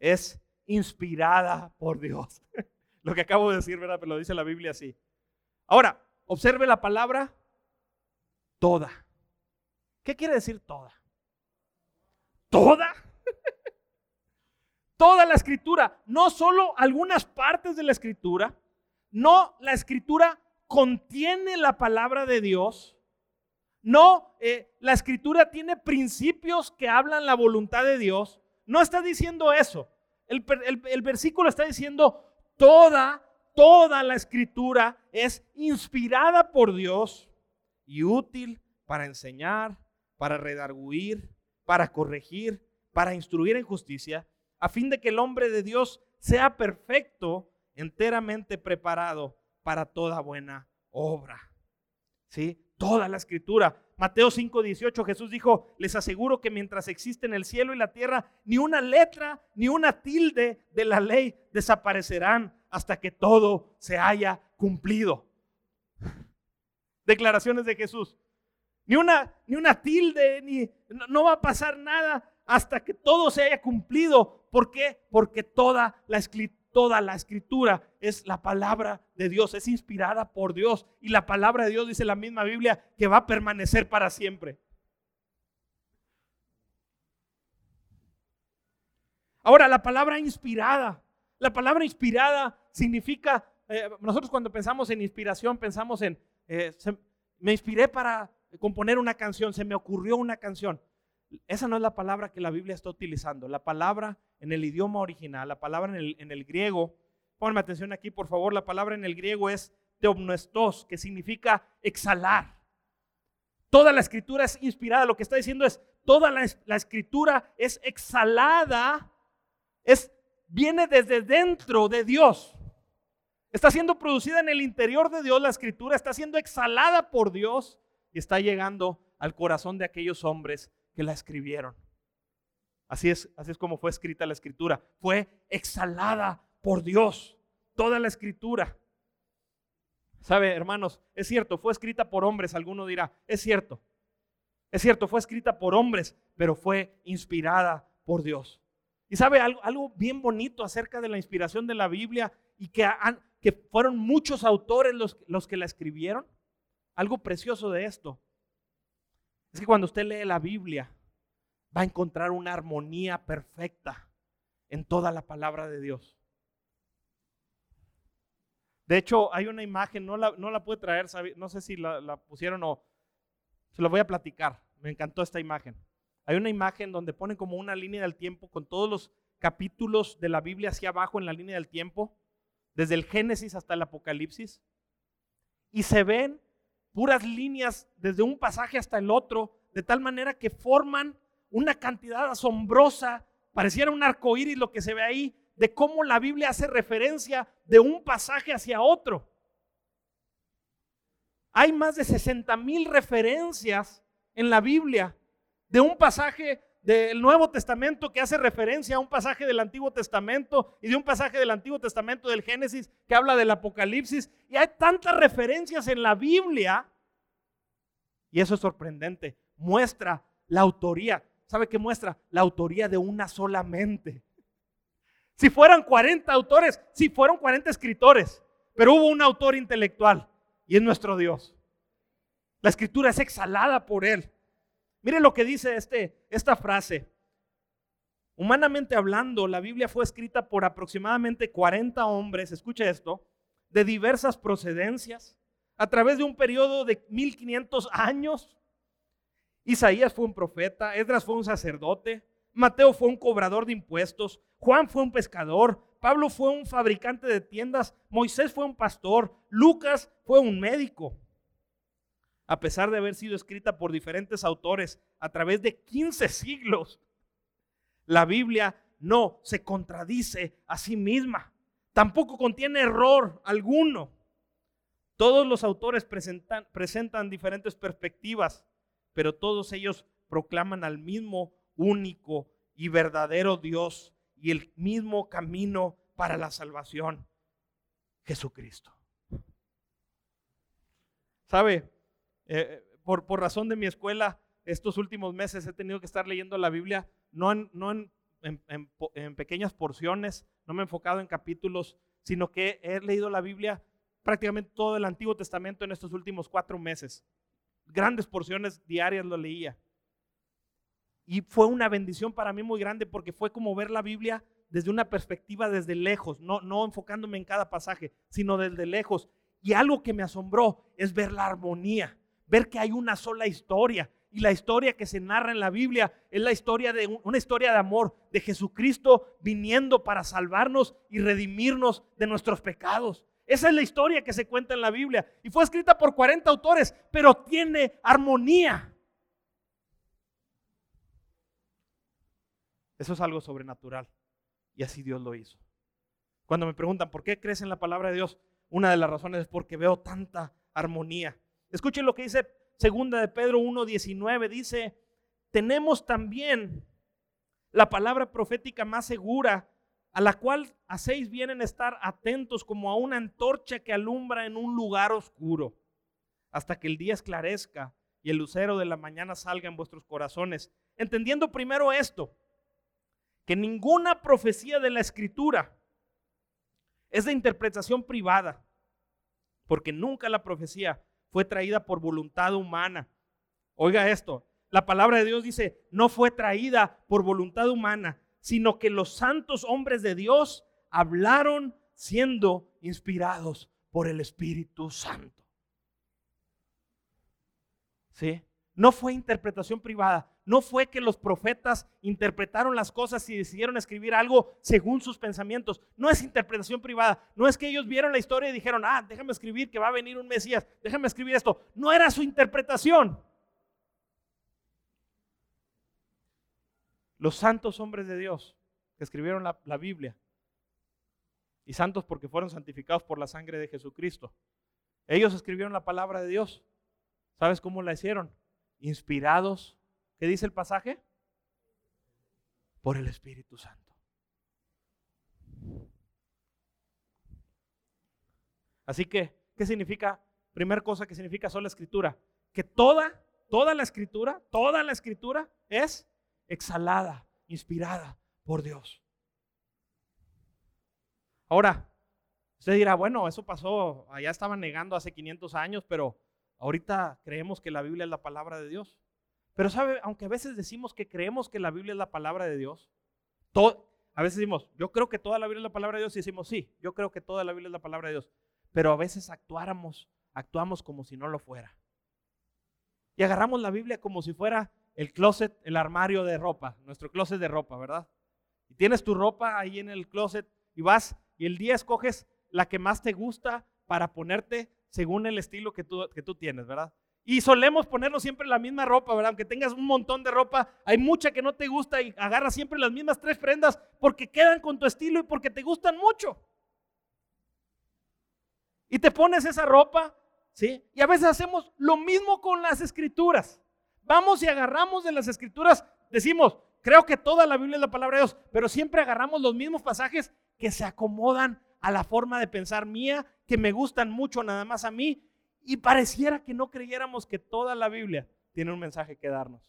A: es inspirada por Dios. [laughs] Lo que acabo de decir, ¿verdad? Pero lo dice la Biblia así. Ahora, observe la palabra toda. ¿Qué quiere decir toda? ¿Toda? [laughs] Toda la escritura, no solo algunas partes de la escritura, no la escritura contiene la palabra de Dios, no, eh, la escritura tiene principios que hablan la voluntad de Dios, no está diciendo eso. El, el versículo está diciendo toda toda la escritura es inspirada por Dios y útil para enseñar, para redarguir, para corregir, para instruir en justicia, a fin de que el hombre de Dios sea perfecto, enteramente preparado para toda buena obra. ¿Sí? Toda la escritura. Mateo 5:18 Jesús dijo, les aseguro que mientras existen el cielo y la tierra, ni una letra, ni una tilde de la ley desaparecerán hasta que todo se haya cumplido. [laughs] Declaraciones de Jesús. Ni una, ni una tilde, ni no, va a pasar nada hasta que todo se haya cumplido. ¿Por qué? Porque toda la, toda la escritura es la palabra de Dios, es inspirada por Dios. Y la palabra de Dios dice la misma Biblia que va a permanecer para siempre. Ahora, la palabra inspirada. La palabra inspirada significa, eh, nosotros cuando pensamos en inspiración, pensamos en, eh, me inspiré para componer una canción, se me ocurrió una canción. Esa no es la palabra que la Biblia está utilizando. La palabra en el idioma original, la palabra en el, griego, ponme atención aquí por favor, la palabra en el griego es teopnestos, que significa exhalar. Toda la escritura es inspirada, lo que está diciendo es, toda la, la escritura es exhalada, es, viene desde dentro de Dios. Está siendo producida en el interior de Dios la escritura, está siendo exhalada por Dios y está llegando al corazón de aquellos hombres que la escribieron. Así es, así es como fue escrita la escritura. Fue exhalada por Dios, toda la escritura. Sabe, hermanos, es cierto, fue escrita por hombres, alguno dirá, es cierto. Es cierto, fue escrita por hombres, pero fue inspirada por Dios. Y sabe algo, algo bien bonito acerca de la inspiración de la Biblia y que han, que fueron muchos autores los, los que la escribieron. Algo precioso de esto es que cuando usted lee la Biblia va a encontrar una armonía perfecta en toda la palabra de Dios. De hecho, hay una imagen, no la, no la pude traer, no sé si la, la pusieron o se la voy a platicar. Me encantó esta imagen. Hay una imagen donde ponen como una línea del tiempo con todos los capítulos de la Biblia hacia abajo en la línea del tiempo, desde el Génesis hasta el Apocalipsis. Y se ven puras líneas desde un pasaje hasta el otro, de tal manera que forman una cantidad asombrosa, pareciera un arco iris lo que se ve ahí, de cómo la Biblia hace referencia de un pasaje hacia otro. Hay más de 60 mil referencias en la Biblia de un pasaje del Nuevo Testamento que hace referencia a un pasaje del Antiguo Testamento y de un pasaje del Antiguo Testamento del Génesis que habla del Apocalipsis. Y hay tantas referencias en la Biblia. Y eso es sorprendente. Muestra la autoría. ¿Sabe qué muestra? La autoría de una solamente. Si fueran 40 autores, si fueron 40 escritores, pero hubo un autor intelectual y es nuestro Dios. La escritura es exhalada por Él. Mire lo que dice este, esta frase. Humanamente hablando, la Biblia fue escrita por aproximadamente 40 hombres, escuche esto, de diversas procedencias, a través de un periodo de 1500 años. Isaías fue un profeta, Esdras fue un sacerdote, Mateo fue un cobrador de impuestos, Juan fue un pescador, Pablo fue un fabricante de tiendas, Moisés fue un pastor, Lucas fue un médico. A pesar de haber sido escrita por diferentes autores a través de 15 siglos, la Biblia no se contradice a sí misma. Tampoco contiene error alguno. Todos los autores presentan, presentan diferentes perspectivas, pero todos ellos proclaman al mismo único y verdadero Dios y el mismo camino para la salvación, Jesucristo. ¿Sabe? Eh, por, por, razón de mi escuela, estos últimos meses he tenido que estar leyendo la Biblia, no, en, no en, en, pequeñas porciones, no me he enfocado en capítulos, sino que he leído la Biblia prácticamente todo el Antiguo Testamento en estos últimos cuatro meses. Grandes porciones diarias lo leía. Y fue una bendición para mí muy grande porque fue como ver la Biblia desde una perspectiva desde lejos, no, no enfocándome en cada pasaje, sino desde lejos. Y algo que me asombró es ver la armonía, ver que hay una sola historia. Y la historia que se narra en la Biblia es la historia de una historia de amor de Jesucristo viniendo para salvarnos y redimirnos de nuestros pecados. Esa es la historia que se cuenta en la Biblia. Y fue escrita por 40 autores, pero tiene armonía. Eso es algo sobrenatural. Y así Dios lo hizo. Cuando me preguntan, ¿por qué crees en la palabra de Dios? Una de las razones es porque veo tanta armonía. Escuchen lo que dice segunda de Pedro 1.19. Dice, tenemos también la palabra profética más segura, a la cual hacéis bien en estar atentos como a una antorcha que alumbra en un lugar oscuro, hasta que el día esclarezca y el lucero de la mañana salga en vuestros corazones. Entendiendo primero esto, que ninguna profecía de la escritura es de interpretación privada, porque nunca la profecía fue traída por voluntad humana. Oiga esto, la palabra de Dios dice, no fue traída por voluntad humana, sino que los santos hombres de Dios hablaron siendo inspirados por el Espíritu Santo. ¿Sí? No fue interpretación privada, no fue que los profetas interpretaron las cosas y decidieron escribir algo según sus pensamientos. No es interpretación privada. No es que ellos vieron la historia y dijeron, ah, déjame escribir que va a venir un Mesías, déjame escribir esto. No era su interpretación. Los santos hombres de Dios que escribieron la, Biblia, y santos porque fueron santificados por la sangre de Jesucristo, ellos escribieron la palabra de Dios. ¿Sabes cómo la hicieron? Inspirados ¿Qué dice el pasaje? Por el Espíritu Santo. Así que, ¿qué significa? Primera cosa que significa sola escritura. Que toda, toda la escritura, toda la escritura es exhalada, inspirada por Dios. Ahora, usted dirá, bueno, eso pasó, allá estaban negando hace 500 años, pero ahorita creemos que la Biblia es la palabra de Dios. Pero sabe, aunque a veces decimos que creemos que la Biblia es la palabra de Dios, a veces decimos, yo creo que toda la Biblia es la palabra de Dios y decimos, sí, yo creo que toda la Biblia es la palabra de Dios. pero a veces actuáramos, actuamos como si no lo fuera. Y agarramos la Biblia como si fuera el closet, el armario de ropa, nuestro closet de ropa, ¿verdad? Y tienes tu ropa ahí en el closet y vas y el día escoges la que más te gusta para ponerte según el estilo que tú, que tú tienes, ¿verdad? Y solemos ponernos siempre la misma ropa, ¿verdad? Aunque tengas un montón de ropa, hay mucha que no te gusta y agarras siempre las mismas tres prendas porque quedan con tu estilo y porque te gustan mucho. Y te pones esa ropa, ¿sí? Y a veces hacemos lo mismo con las escrituras. Vamos y agarramos de las escrituras, decimos, creo que toda la Biblia es la palabra de Dios, pero siempre agarramos los mismos pasajes que se acomodan a la forma de pensar mía, que me gustan mucho nada más a mí y pareciera que no creyéramos que toda la Biblia tiene un mensaje que darnos.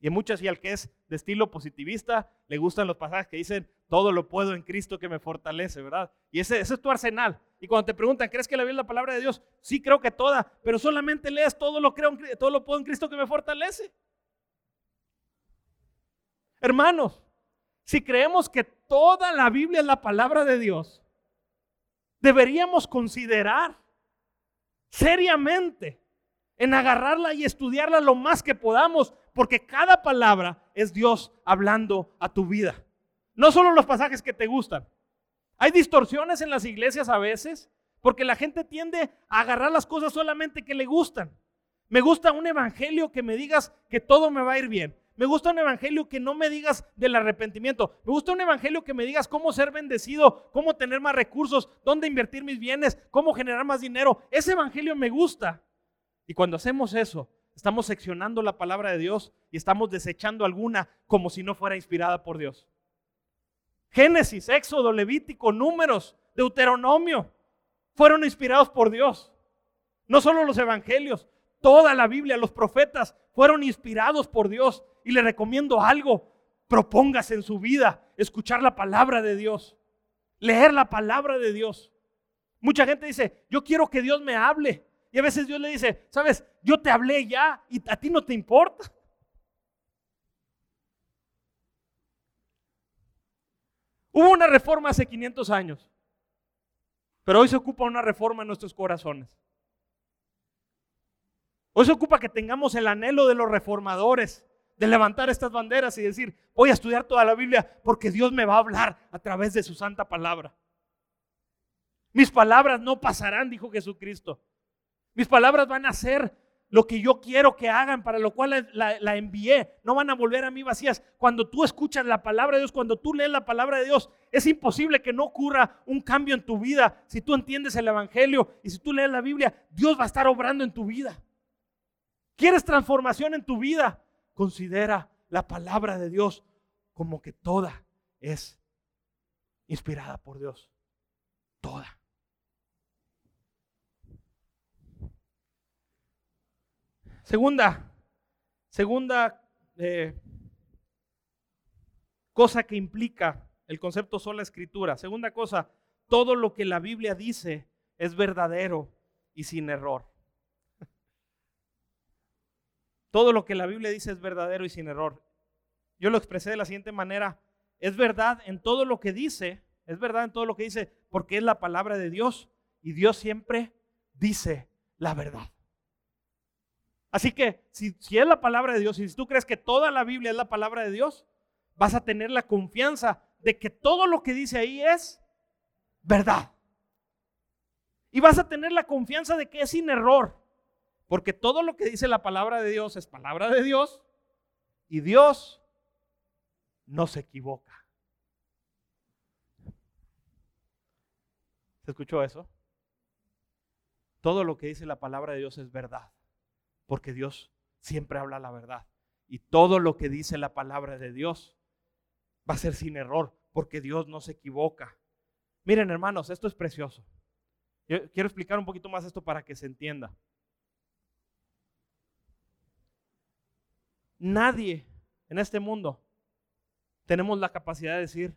A: Y en muchas, y al que es de estilo positivista, le gustan los pasajes que dicen, todo lo puedo en Cristo que me fortalece, ¿verdad? Y ese, ese, es tu arsenal. Y cuando te preguntan, ¿crees que la Biblia es la palabra de Dios? Sí, creo que toda, pero solamente lees todo lo, creo, todo lo puedo en Cristo que me fortalece. Hermanos, si creemos que toda la Biblia es la palabra de Dios, deberíamos considerar seriamente en agarrarla y estudiarla lo más que podamos, porque cada palabra es Dios hablando a tu vida. No solo los pasajes que te gustan. Hay distorsiones en las iglesias a veces, porque la gente tiende a agarrar las cosas solamente que le gustan. Me gusta un evangelio que me digas que todo me va a ir bien. Me gusta un evangelio que no me digas del arrepentimiento. Me gusta un evangelio que me digas cómo ser bendecido, cómo tener más recursos, dónde invertir mis bienes, cómo generar más dinero. Ese evangelio me gusta. Y cuando hacemos eso, estamos seccionando la palabra de Dios y estamos desechando alguna como si no fuera inspirada por Dios. Génesis, Éxodo, Levítico, Números, Deuteronomio, fueron inspirados por Dios. No solo los evangelios, toda la Biblia, los profetas fueron inspirados por Dios y le recomiendo algo, propóngase en su vida escuchar la palabra de Dios, leer la palabra de Dios. Mucha gente dice, yo quiero que Dios me hable. Y a veces Dios le dice, sabes, yo te hablé ya y a ti no te importa. Hubo una reforma hace 500 años, pero hoy se ocupa una reforma en nuestros corazones. Hoy se ocupa que tengamos el anhelo de los reformadores, de levantar estas banderas y decir, voy a estudiar toda la Biblia porque Dios me va a hablar a través de su santa palabra. Mis palabras no pasarán, dijo Jesucristo. Mis palabras van a ser lo que yo quiero que hagan, para lo cual la, envié. No van a volver a mí vacías. Cuando tú escuchas la palabra de Dios, cuando tú lees la palabra de Dios, es imposible que no ocurra un cambio en tu vida. Si tú entiendes el Evangelio y si tú lees la Biblia, Dios va a estar obrando en tu vida. ¿Quieres transformación en tu vida? considera la palabra de Dios como que toda es inspirada por Dios. Toda. Segunda, segunda eh, cosa que implica el concepto sola escritura. Segunda cosa, todo lo que la Biblia dice es verdadero y sin error. Todo lo que la Biblia dice es verdadero y sin error. Yo lo expresé de la siguiente manera. Es verdad en todo lo que dice, es verdad en todo lo que dice, porque es la palabra de Dios y Dios siempre dice la verdad. Así que si, es la palabra de Dios y si tú crees que toda la Biblia es la palabra de Dios, vas a tener la confianza de que todo lo que dice ahí es verdad. Y vas a tener la confianza de que es sin error. Porque todo lo que dice la palabra de Dios es palabra de Dios y Dios no se equivoca. ¿Se escuchó eso? Todo lo que dice la palabra de Dios es verdad, porque Dios siempre habla la verdad. Y todo lo que dice la palabra de Dios va a ser sin error, porque Dios no se equivoca. Miren hermanos, esto es precioso. Yo quiero explicar un poquito más esto para que se entienda. Nadie en este mundo tenemos la capacidad de decir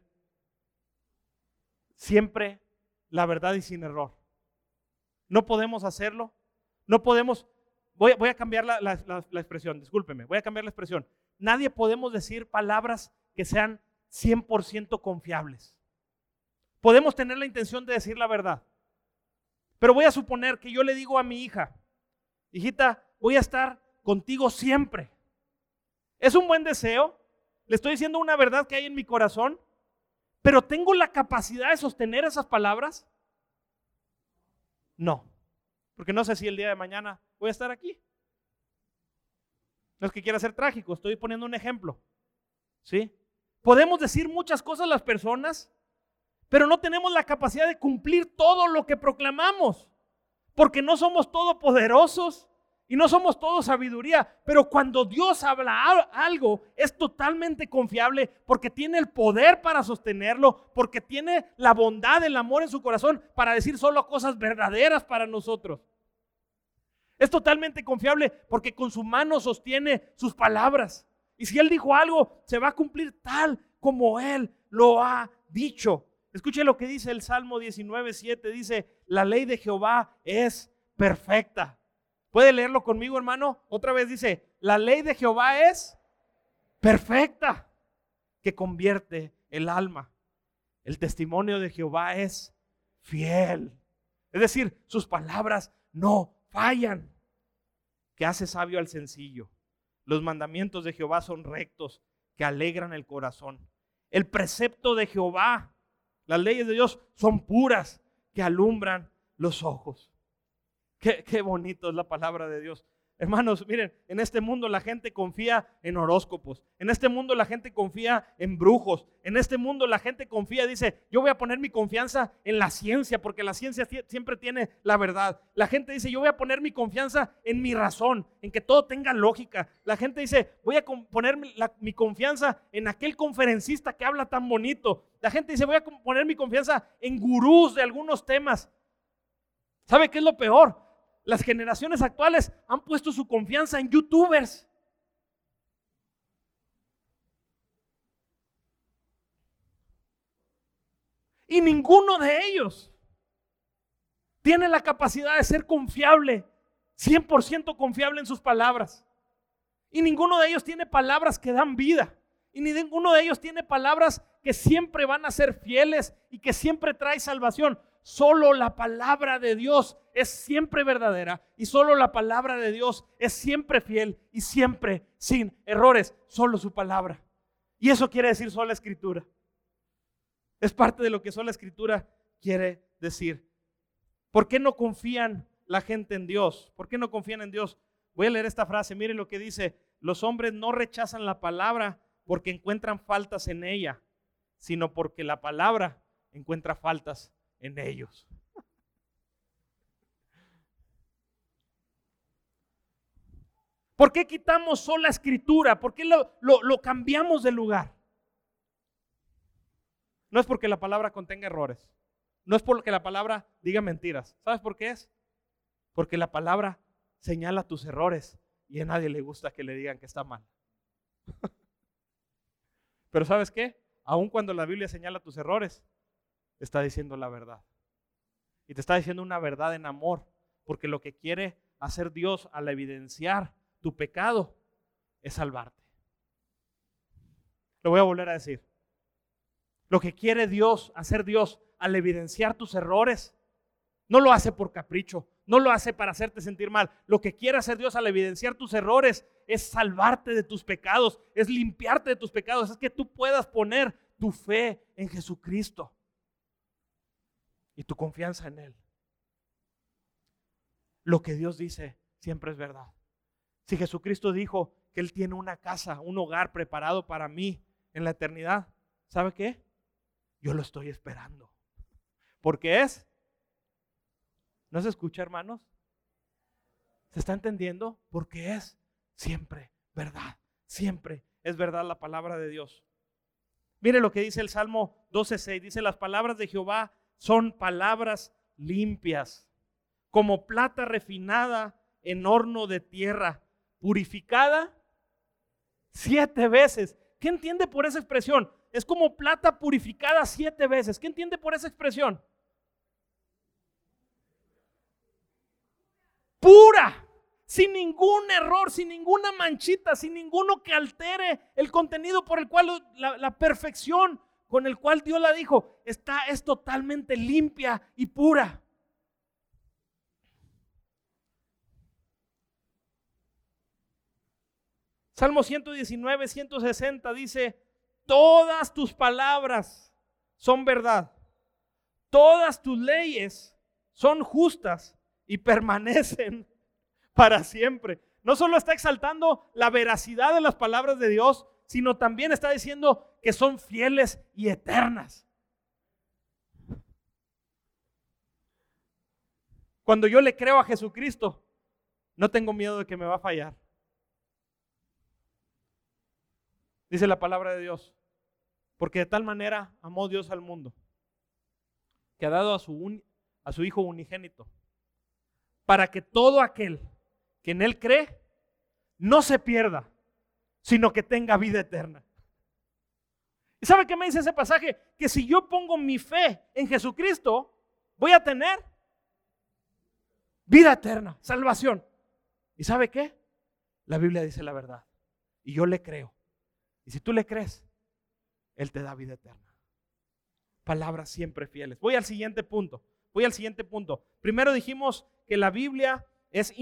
A: siempre la verdad y sin error. No podemos hacerlo. No podemos, voy, a cambiar la, la expresión, discúlpeme, voy a cambiar la expresión. Nadie podemos decir palabras que sean 100% confiables. Podemos tener la intención de decir la verdad, Pero voy a suponer que yo le digo a mi hija, hijita, voy a estar contigo siempre. ¿Es un buen deseo? ¿Le estoy diciendo una verdad que hay en mi corazón? ¿Pero tengo la capacidad de sostener esas palabras? No, porque no sé si el día de mañana voy a estar aquí. No es que quiera ser trágico, estoy poniendo un ejemplo. ¿Sí? Podemos decir muchas cosas las personas, pero no tenemos la capacidad de cumplir todo lo que proclamamos, porque no somos todopoderosos y no somos todos sabiduría, pero cuando Dios habla algo es totalmente confiable porque tiene el poder para sostenerlo, porque tiene la bondad, el amor en su corazón para decir solo cosas verdaderas para nosotros. Es totalmente confiable porque con su mano sostiene sus palabras. Y si Él dijo algo, se va a cumplir tal como Él lo ha dicho. Escuche lo que dice el Salmo 19, 7. Dice, la ley de Jehová es perfecta ¿Puede leerlo conmigo, hermano? Otra vez dice, la ley de Jehová es perfecta, que convierte el alma. El testimonio de Jehová es fiel. Es decir, sus palabras no fallan, que hace sabio al sencillo. Los mandamientos de Jehová son rectos, que alegran el corazón. El precepto de Jehová, las leyes de Dios son puras, que alumbran los ojos. Qué, bonito es la palabra de Dios. Hermanos, miren, en este mundo la gente confía en horóscopos, en este mundo la gente confía en brujos, en este mundo la gente confía, dice, yo voy a poner mi confianza en la ciencia, porque la ciencia siempre tiene la verdad. La gente dice, yo voy a poner mi confianza en mi razón, en que todo tenga lógica. La gente dice, voy a poner mi confianza en aquel conferencista que habla tan bonito. La gente dice, voy a poner mi confianza en gurús de algunos temas. ¿Sabe qué es lo peor? Las generaciones actuales han puesto su confianza en youtubers. Y ninguno de ellos tiene la capacidad de ser confiable, 100% confiable en sus palabras. Y ninguno de ellos tiene palabras que dan vida. Y ninguno de ellos tiene palabras que siempre van a ser fieles y que siempre trae salvación. Solo la palabra de Dios es siempre verdadera y solo la palabra de Dios es siempre fiel y siempre sin errores. Solo su palabra. Y eso quiere decir sola escritura. Es parte de lo que sola escritura quiere decir. ¿Por qué no confían la gente en Dios? ¿Por qué no confían en Dios? Voy a leer esta frase. Miren lo que dice. Los hombres no rechazan la palabra porque encuentran faltas en ella, sino porque la palabra encuentra faltas en ellos. ¿Por qué quitamos sola escritura? ¿Por qué lo, lo, cambiamos de lugar? No es porque la palabra contenga errores. No es porque la palabra diga mentiras. ¿Sabes por qué es? Porque la palabra señala tus errores y a nadie le gusta que le digan que está mal. [laughs] Pero ¿sabes qué? Aun cuando la Biblia señala tus errores, está diciendo la verdad. Y te está diciendo una verdad en amor, porque lo que quiere hacer Dios al evidenciar tu pecado es salvarte. Lo voy a volver a decir. Lo que quiere Dios, hacer Dios al evidenciar tus errores, no lo hace por capricho, no lo hace para hacerte sentir mal. Lo que quiere hacer Dios al evidenciar tus errores es salvarte de tus pecados, es limpiarte de tus pecados, es que tú puedas poner tu fe en Jesucristo y tu confianza en Él. Lo que Dios dice siempre es verdad. Si Jesucristo dijo que Él tiene una casa, un hogar preparado para mí en la eternidad, ¿sabe qué? Yo lo estoy esperando. Porque es. ¿No se escucha, hermanos? ¿Se está entendiendo? Porque es siempre verdad. Siempre es verdad la palabra de Dios. Mire lo que dice el Salmo 12.6. Dice, las palabras de Jehová son palabras limpias, como plata refinada en horno de tierra, purificada siete veces. ¿Qué entiende por esa expresión? Es como plata purificada siete veces. ¿Qué entiende por esa expresión? Pura, sin ningún error, sin ninguna manchita, sin ninguno que altere el contenido por el cual la, la perfección con el cual Dios la dijo, está es totalmente limpia y pura. Salmo 119, 160 dice, todas tus palabras son verdad, todas tus leyes son justas y permanecen [laughs] para siempre. No solo está exaltando la veracidad de las palabras de Dios, sino también está diciendo que son fieles y eternas. Cuando yo le creo a Jesucristo, no tengo miedo de que me va a fallar. Dice la palabra de Dios, porque de tal manera amó Dios al mundo, que ha dado a su, a su Hijo unigénito, para que todo aquel que en Él cree no se pierda, sino que tenga vida eterna. ¿Y sabe qué me dice ese pasaje? Que si yo pongo mi fe en Jesucristo, voy a tener vida eterna, salvación. ¿Y sabe qué? La Biblia dice la verdad. Y yo le creo. Y si tú le crees, Él te da vida eterna. Palabras siempre fieles. Voy al siguiente punto. Voy al siguiente punto. Primero dijimos que la Biblia es,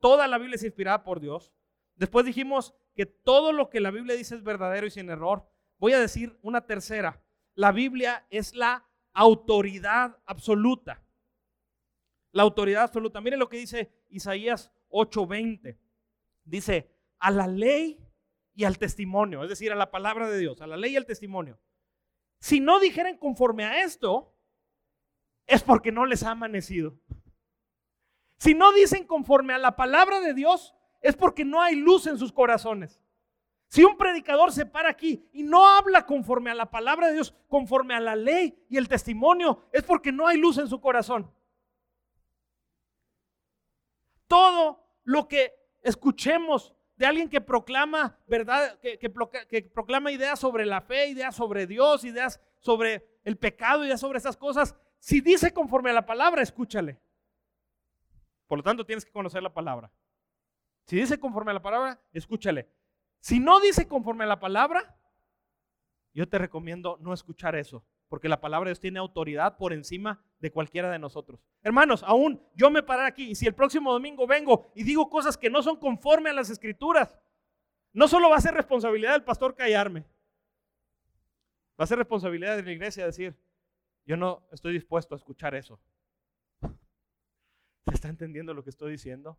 A: toda la Biblia es inspirada por Dios. Después dijimos que todo lo que la Biblia dice es verdadero y sin error. Voy a decir una tercera. La Biblia es la autoridad absoluta. La autoridad absoluta. Miren lo que dice Isaías 8:20. Dice, a la ley y al testimonio, es decir, a la palabra de Dios, a la ley y al testimonio. Si no dijeran conforme a esto, es porque no les ha amanecido. Si no dicen conforme a la palabra de Dios, es porque no hay luz en sus corazones. Si un predicador se para aquí y no habla conforme a la palabra de Dios, conforme a la ley y el testimonio, es porque no hay luz en su corazón. Todo lo que escuchemos de alguien que proclama verdad, que, proclama ideas sobre la fe, ideas sobre Dios, ideas sobre el pecado, ideas sobre esas cosas. Si dice conforme a la palabra, escúchale. Por lo tanto, tienes que conocer la palabra. Si dice conforme a la palabra, escúchale. Si no dice conforme a la palabra, yo te recomiendo no escuchar eso, porque la palabra de Dios tiene autoridad por encima de cualquiera de nosotros. Hermanos, aún yo me parar aquí y si el próximo domingo vengo y digo cosas que no son conforme a las escrituras, no solo va a ser responsabilidad del pastor callarme, va a ser responsabilidad de la iglesia decir, yo no estoy dispuesto a escuchar eso. ¿Se está entendiendo lo que estoy diciendo?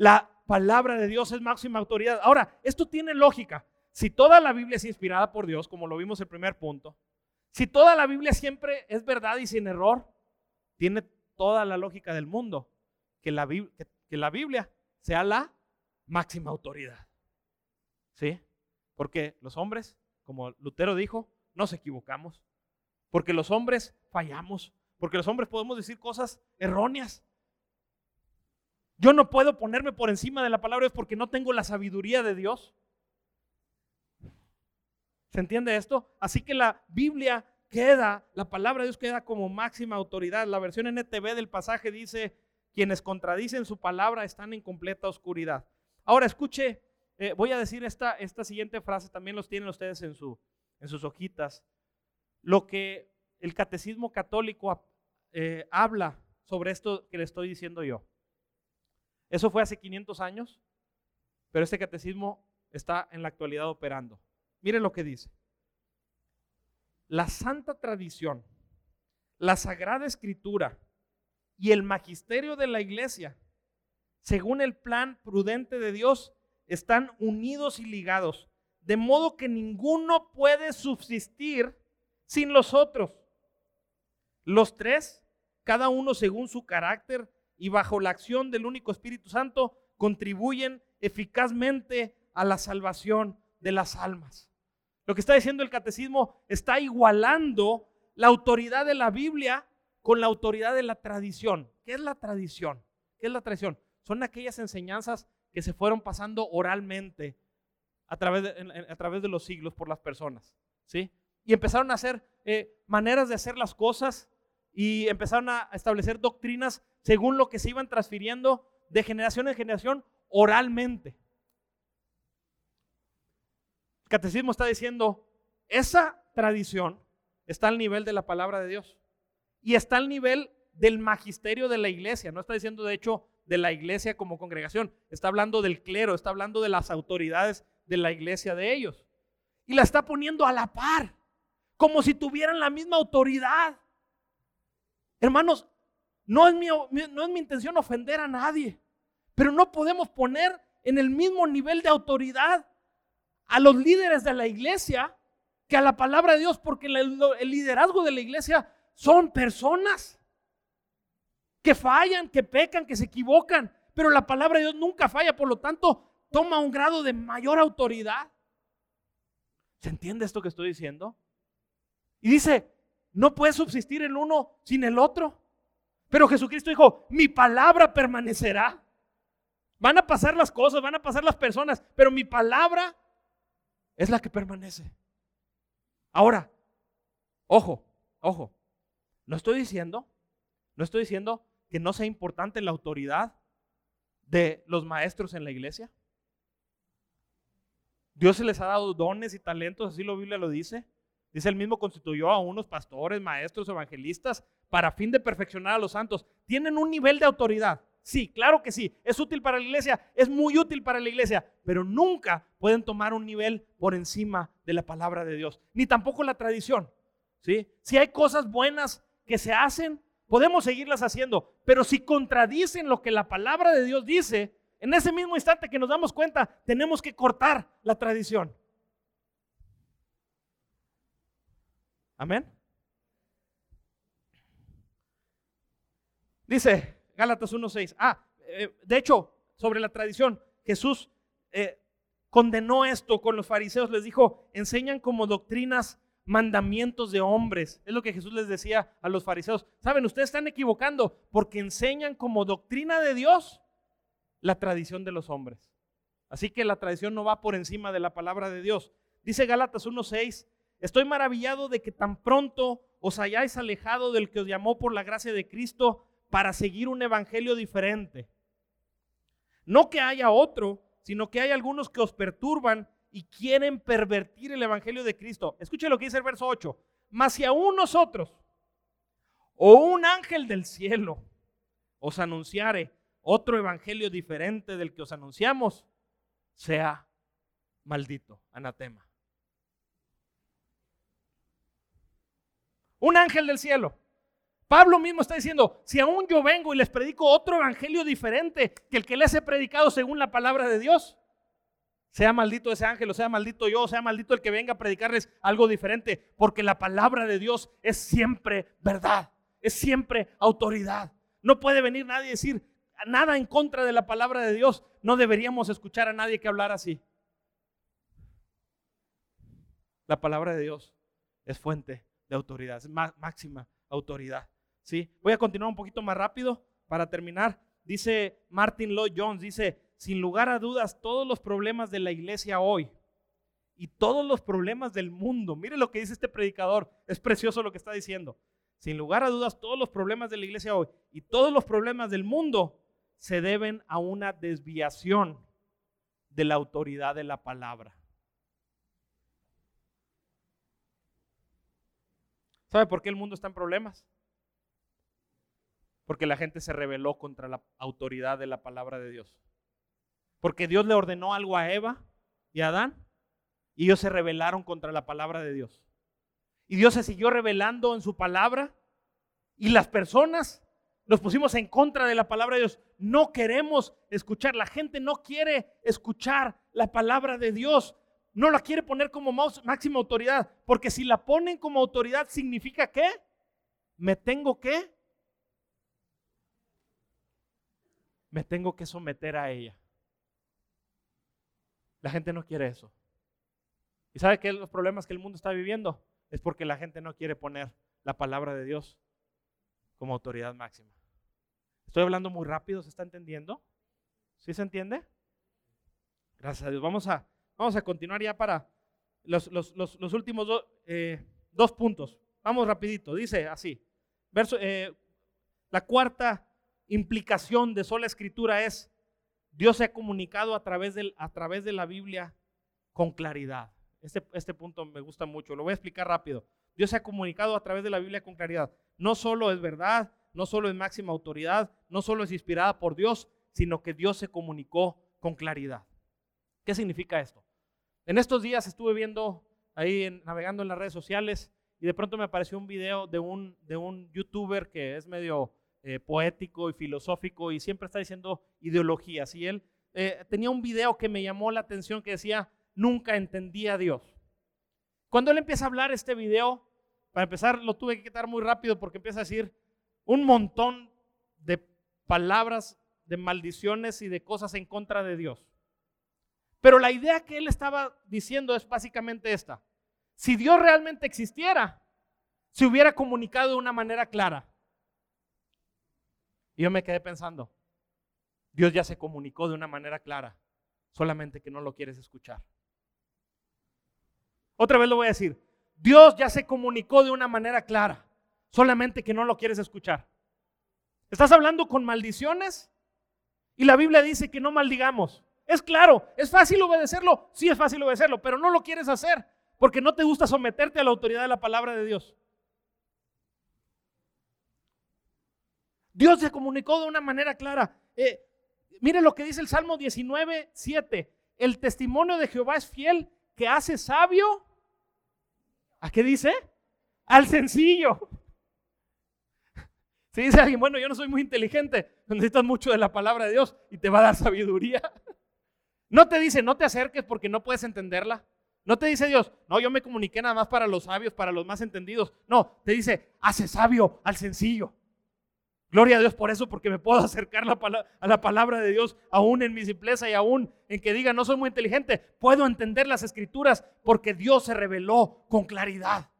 A: La palabra de Dios es máxima autoridad. Ahora, esto tiene lógica. Si toda la Biblia es inspirada por Dios, como lo vimos en el primer punto, si toda la Biblia siempre es verdad y sin error, tiene toda la lógica del mundo que la, Biblia sea la máxima autoridad. ¿Sí? Porque los hombres, como Lutero dijo, nos equivocamos. Porque los hombres fallamos. Porque los hombres podemos decir cosas erróneas. Yo no puedo ponerme por encima de la palabra de Dios porque no tengo la sabiduría de Dios. ¿Se entiende esto? Así que la Biblia queda, la palabra de Dios queda como máxima autoridad. La versión NTV del pasaje dice, quienes contradicen su palabra están en completa oscuridad. Ahora escuche, eh, voy a decir esta, esta siguiente frase, también los tienen ustedes en, su, en sus hojitas. Lo que el catecismo católico eh, habla sobre esto que le estoy diciendo yo. Eso fue hace 500 años, pero este catecismo está en la actualidad operando. Miren lo que dice. La santa tradición, la sagrada escritura y el magisterio de la iglesia, según el plan prudente de Dios, están unidos y ligados, de modo que ninguno puede subsistir sin los otros. Los tres, cada uno según su carácter y bajo la acción del único Espíritu Santo, contribuyen eficazmente a la salvación de las almas. Lo que está diciendo el catecismo está igualando la autoridad de la Biblia con la autoridad de la tradición. ¿Qué es la tradición? ¿Qué es la tradición? Son aquellas enseñanzas que se fueron pasando oralmente a través de, a través de los siglos por las personas. ¿sí? Y empezaron a hacer eh, maneras de hacer las cosas y empezaron a establecer doctrinas según lo que se iban transfiriendo de generación en generación oralmente catecismo está diciendo, esa tradición está al nivel de la palabra de Dios y está al nivel del magisterio de la iglesia. No está diciendo, de hecho, de la iglesia como congregación. Está hablando del clero, está hablando de las autoridades de la iglesia de ellos. Y la está poniendo a la par, como si tuvieran la misma autoridad. Hermanos, no es mi, no es mi intención ofender a nadie, pero no podemos poner en el mismo nivel de autoridad a los líderes de la iglesia que a la palabra de Dios, porque el liderazgo de la iglesia son personas que fallan, que pecan, que se equivocan, pero la palabra de Dios nunca falla, por lo tanto, toma un grado de mayor autoridad. ¿Se entiende esto que estoy diciendo? Y dice, no puede subsistir el uno sin el otro. Pero Jesucristo dijo, mi palabra permanecerá. Van a pasar las cosas, van a pasar las personas, pero mi palabra es la que permanece. Ahora, ojo, ojo, no estoy diciendo, no estoy diciendo que no sea importante la autoridad de los maestros en la iglesia. Dios se les ha dado dones y talentos, así la Biblia lo dice. Dice, el mismo constituyó a unos pastores, maestros, evangelistas, para fin de perfeccionar a los santos. Tienen un nivel de autoridad. Sí, claro que sí. Es útil para la iglesia, es muy útil para la iglesia, pero nunca pueden tomar un nivel por encima de la palabra de Dios, ni tampoco la tradición. ¿sí? Si hay cosas buenas que se hacen, podemos seguirlas haciendo, pero si contradicen lo que la palabra de Dios dice, en ese mismo instante que nos damos cuenta, tenemos que cortar la tradición. Amén. Dice Gálatas 1.6. Ah, eh, de hecho, sobre la tradición, Jesús eh, condenó esto con los fariseos. Les dijo, enseñan como doctrinas mandamientos de hombres. Es lo que Jesús les decía a los fariseos. Saben, ustedes están equivocando porque enseñan como doctrina de Dios la tradición de los hombres. Así que la tradición no va por encima de la palabra de Dios. Dice Gálatas 1.6, estoy maravillado de que tan pronto os hayáis alejado del que os llamó por la gracia de Cristo para seguir un evangelio diferente. No que haya otro, sino que hay algunos que os perturban y quieren pervertir el Evangelio de Cristo. Escuche lo que dice el verso 8. Mas si aún nosotros o un ángel del cielo os anunciare otro evangelio diferente del que os anunciamos, sea maldito, anatema. Un ángel del cielo. Pablo mismo está diciendo, si aún yo vengo y les predico otro evangelio diferente que el que les he predicado según la palabra de Dios, sea maldito ese ángel, o sea maldito yo, o sea maldito el que venga a predicarles algo diferente, porque la palabra de Dios es siempre verdad, es siempre autoridad. No puede venir nadie a decir nada en contra de la palabra de Dios. No deberíamos escuchar a nadie que hablar así. La palabra de Dios es fuente de autoridad, es máxima autoridad. ¿sí? Voy a continuar un poquito más rápido para terminar. Dice Martin Lloyd Jones, dice, sin lugar a dudas, todos los problemas de la iglesia hoy y todos los problemas del mundo, mire lo que dice este predicador, es precioso lo que está diciendo. Sin lugar a dudas, todos los problemas de la iglesia hoy y todos los problemas del mundo se deben a una desviación de la autoridad de la palabra. ¿Sabe por qué el mundo está en problemas? Porque la gente se rebeló contra la autoridad de la palabra de Dios. Porque Dios le ordenó algo a Eva y a Adán y ellos se rebelaron contra la palabra de Dios. Y Dios se siguió revelando en su palabra y las personas nos pusimos en contra de la palabra de Dios. No queremos escuchar. La gente no quiere escuchar la palabra de Dios. No la quiere poner como máxima autoridad. Porque si la ponen como autoridad, significa que me tengo que, me tengo que someter a ella. La gente no quiere eso. ¿Y sabe qué los problemas que el mundo está viviendo? Es porque la gente no quiere poner la palabra de Dios como autoridad máxima. Estoy hablando muy rápido, ¿se está entendiendo? ¿Sí se entiende? Gracias a Dios. Vamos a, vamos a continuar ya para los, últimos eh, dos puntos. Vamos rapidito. Dice así. Verso, eh, la cuarta implicación de sola escritura es Dios se ha comunicado a través, del, a través de la Biblia con claridad. Este, este punto me gusta mucho, lo voy a explicar rápido. Dios se ha comunicado a través de la Biblia con claridad. No solo es verdad, no solo es máxima autoridad, no solo es inspirada por Dios, sino que Dios se comunicó con claridad. ¿Qué significa esto? En estos días estuve viendo ahí, navegando en las redes sociales, y de pronto me apareció un video de un, de un youtuber que es medio eh, poético y filosófico y siempre está diciendo ideologías. Y él eh, tenía un video que me llamó la atención que decía, nunca entendí a Dios. Cuando él empieza a hablar este video, para empezar lo tuve que quitar muy rápido porque empieza a decir un montón de palabras, de maldiciones y de cosas en contra de Dios. Pero la idea que él estaba diciendo es básicamente esta. Si Dios realmente existiera, se hubiera comunicado de una manera clara. Y yo me quedé pensando, Dios ya se comunicó de una manera clara, solamente que no lo quieres escuchar. Otra vez lo voy a decir, Dios ya se comunicó de una manera clara, solamente que no lo quieres escuchar. ¿Estás hablando con maldiciones? Y la Biblia dice que no maldigamos. Es claro, es fácil obedecerlo, sí es fácil obedecerlo, pero no lo quieres hacer porque no te gusta someterte a la autoridad de la palabra de Dios. Dios se comunicó de una manera clara. Eh, mire lo que dice el Salmo 19, 7. El testimonio de Jehová es fiel, que hace sabio. ¿A qué dice? Al sencillo. [laughs] Si dice alguien, bueno, yo no soy muy inteligente, necesitas mucho de la palabra de Dios y te va a dar sabiduría. [laughs] No te dice, no te acerques porque no puedes entenderla. No te dice Dios, no, yo me comuniqué nada más para los sabios, para los más entendidos. No, te dice, hace sabio al sencillo. Gloria a Dios por eso, porque me puedo [laughs] acercar a la palabra de Dios aún en mi simpleza y aún en que diga, no soy muy inteligente. Puedo entender las escrituras porque Dios se reveló con claridad.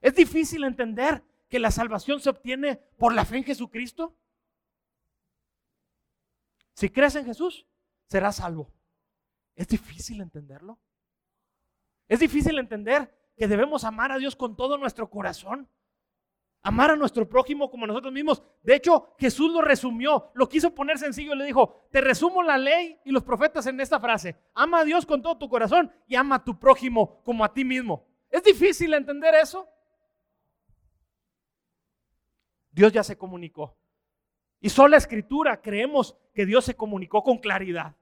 A: Es difícil entender que la salvación se obtiene por la fe en Jesucristo. Si crees en Jesús, serás salvo. ¿Es difícil entenderlo? Es difícil entender que debemos amar a Dios con todo nuestro corazón. Amar a nuestro prójimo como nosotros mismos. De hecho, Jesús lo resumió, lo quiso poner sencillo y le dijo, te resumo la ley y los profetas en esta frase. Ama a Dios con todo tu corazón y ama a tu prójimo como a ti mismo. ¿Es difícil entender eso? Dios ya se comunicó. Y sola escritura creemos que Dios se comunicó con claridad.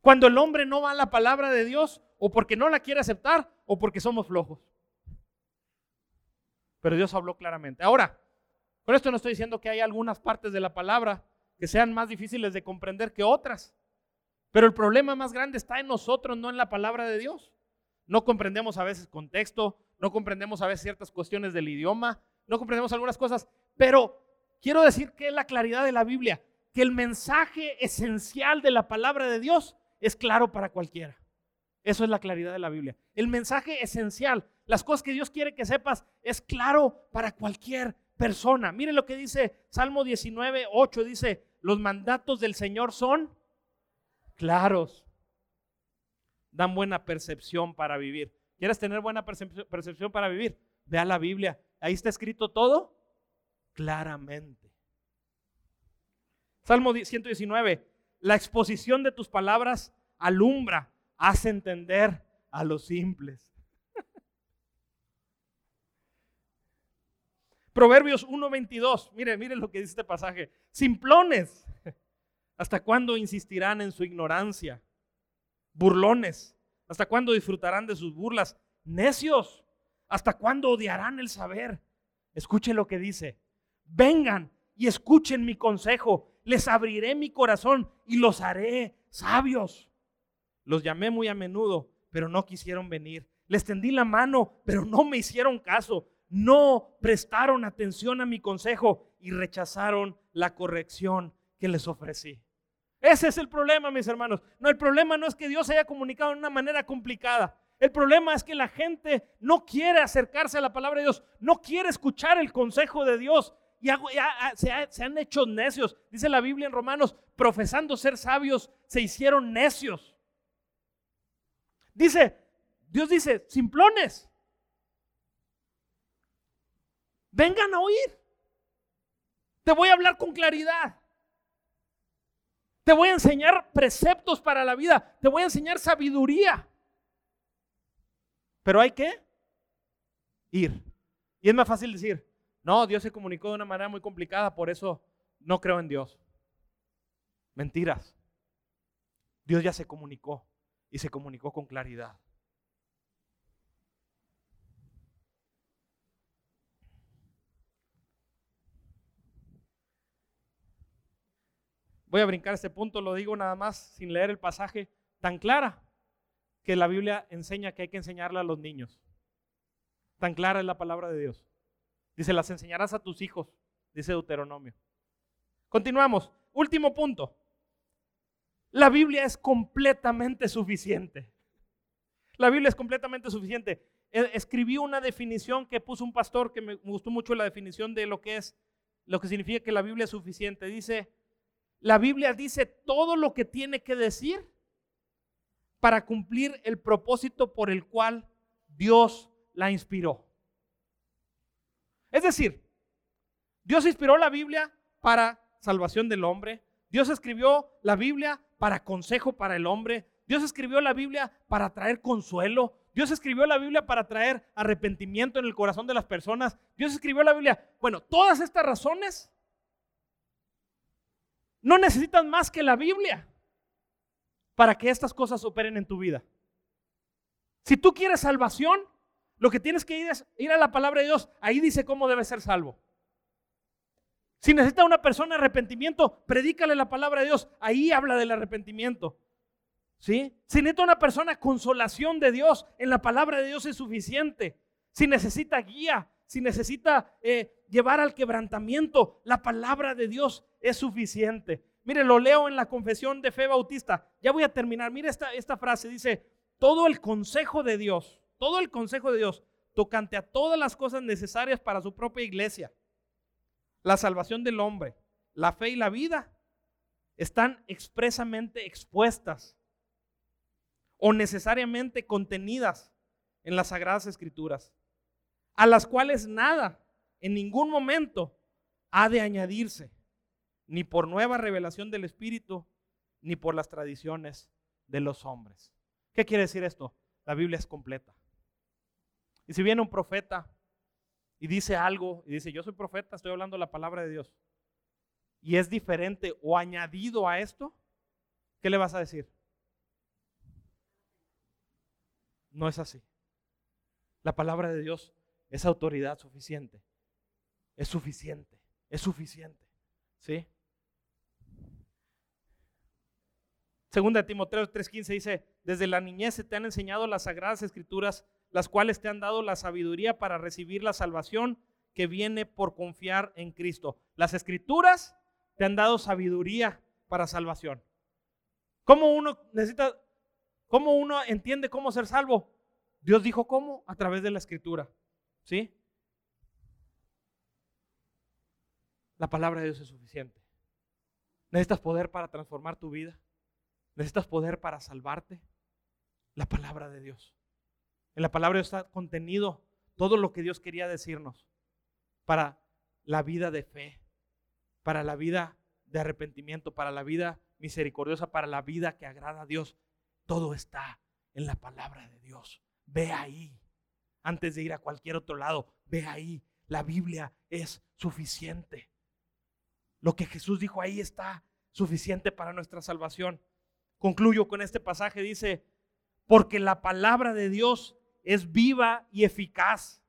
A: Cuando el hombre no va a la palabra de Dios, o porque no la quiere aceptar, o porque somos flojos. Pero Dios habló claramente. Ahora, con esto no estoy diciendo que hay algunas partes de la palabra que sean más difíciles de comprender que otras. Pero el problema más grande está en nosotros, no en la palabra de Dios. No comprendemos a veces contexto, no comprendemos a veces ciertas cuestiones del idioma, no comprendemos algunas cosas, pero quiero decir que la claridad de la Biblia, que el mensaje esencial de la palabra de Dios es claro para cualquiera. Eso es la claridad de la Biblia. El mensaje esencial, las cosas que Dios quiere que sepas, es claro para cualquier persona. Mire lo que dice Salmo 19, 8, dice, los mandatos del Señor son claros, dan buena percepción para vivir. ¿Quieres tener buena percepción para vivir? Ve a la Biblia. Ahí está escrito todo claramente. Salmo 119, la exposición de tus palabras alumbra, hace entender a los simples. [laughs] Proverbios 1:22, mire, mire lo que dice este pasaje. Simplones, [laughs] ¿hasta cuándo insistirán en su ignorancia? Burlones, ¿hasta cuándo disfrutarán de sus burlas? Necios, ¿hasta cuándo odiarán el saber? Escuche lo que dice. Vengan y escuchen mi consejo les abriré mi corazón y los haré sabios. Los llamé muy a menudo, pero no quisieron venir. Les tendí la mano, pero no me hicieron caso. No prestaron atención a mi consejo y rechazaron la corrección que les ofrecí. Ese es el problema, mis hermanos. No, el problema no es que Dios haya comunicado de una manera complicada. El problema es que la gente no quiere acercarse a la palabra de Dios, no quiere escuchar el consejo de Dios y se, han hecho necios. Dice la Biblia en Romanos, profesando ser sabios, se hicieron necios. Dice, Dios dice, simplones, vengan a oír. Te voy a hablar con claridad. Te voy a enseñar preceptos para la vida. Te voy a enseñar sabiduría. Pero hay que ir. Y es más fácil decir, no, Dios se comunicó de una manera muy complicada, por eso no creo en Dios. Mentiras. Dios ya se comunicó. y se comunicó con claridad. Voy a brincar este punto, lo digo nada más sin leer el pasaje tan clara que la Biblia enseña que hay que enseñarle a los niños. Tan clara es la palabra de Dios. Dice, las enseñarás a tus hijos, dice Deuteronomio. Continuamos. Último punto. La Biblia es completamente suficiente. La Biblia es completamente suficiente. E, escribí una definición que puso un pastor que me gustó mucho la definición de lo que es, lo que significa que la Biblia es suficiente. Dice, la Biblia dice todo lo que tiene que decir para cumplir el propósito por el cual Dios la inspiró. Es decir, Dios inspiró la Biblia para salvación del hombre. Dios escribió la Biblia para consejo para el hombre. Dios escribió la Biblia para traer consuelo. Dios escribió la Biblia para traer arrepentimiento en el corazón de las personas. Dios escribió la Biblia. Bueno, todas estas razones no necesitan más que la Biblia para que estas cosas operen en tu vida. Si tú quieres salvación, lo que tienes que ir es ir a la palabra de Dios. Ahí dice cómo debe ser salvo. Si necesita una persona arrepentimiento, predícale la palabra de Dios. Ahí habla del arrepentimiento. ¿Sí? Si necesita una persona consolación de Dios, en la palabra de Dios es suficiente. Si necesita guía, si necesita eh, llevar al quebrantamiento, la palabra de Dios es suficiente. Mire, lo leo en la confesión de fe bautista. Ya voy a terminar. Mire esta, esta frase. Dice, todo el consejo de Dios, todo el consejo de Dios, tocante a todas las cosas necesarias para su propia iglesia, la salvación del hombre, la fe y la vida, están expresamente expuestas o necesariamente contenidas en las sagradas escrituras, a las cuales nada en ningún momento ha de añadirse, ni por nueva revelación del Espíritu, ni por las tradiciones de los hombres. ¿Qué quiere decir esto? La Biblia es completa. Y si viene un profeta y dice algo, y dice, yo soy profeta, estoy hablando la palabra de Dios, y es diferente o añadido a esto, ¿qué le vas a decir? No es así. La palabra de Dios es autoridad suficiente es suficiente, es suficiente. ¿Sí? Segunda de Timoteo 3:15 dice, desde la niñez se te han enseñado las sagradas escrituras, las cuales te han dado la sabiduría para recibir la salvación que viene por confiar en Cristo. Las escrituras te han dado sabiduría para salvación. ¿Cómo uno necesita, cómo uno entiende cómo ser salvo? Dios dijo cómo, a través de la escritura. ¿Sí? La palabra de Dios es suficiente. Necesitas poder para transformar tu vida. Necesitas poder para salvarte. La palabra de Dios. En la palabra está contenido todo lo que Dios quería decirnos para la vida de fe, para la vida de arrepentimiento, para la vida misericordiosa, para la vida que agrada a Dios. Todo está en la palabra de Dios. Ve ahí. Antes de ir a cualquier otro lado, ve ahí. La Biblia es suficiente. Lo que Jesús dijo ahí está suficiente para nuestra salvación. Concluyo con este pasaje, dice, porque la palabra de Dios es viva y eficaz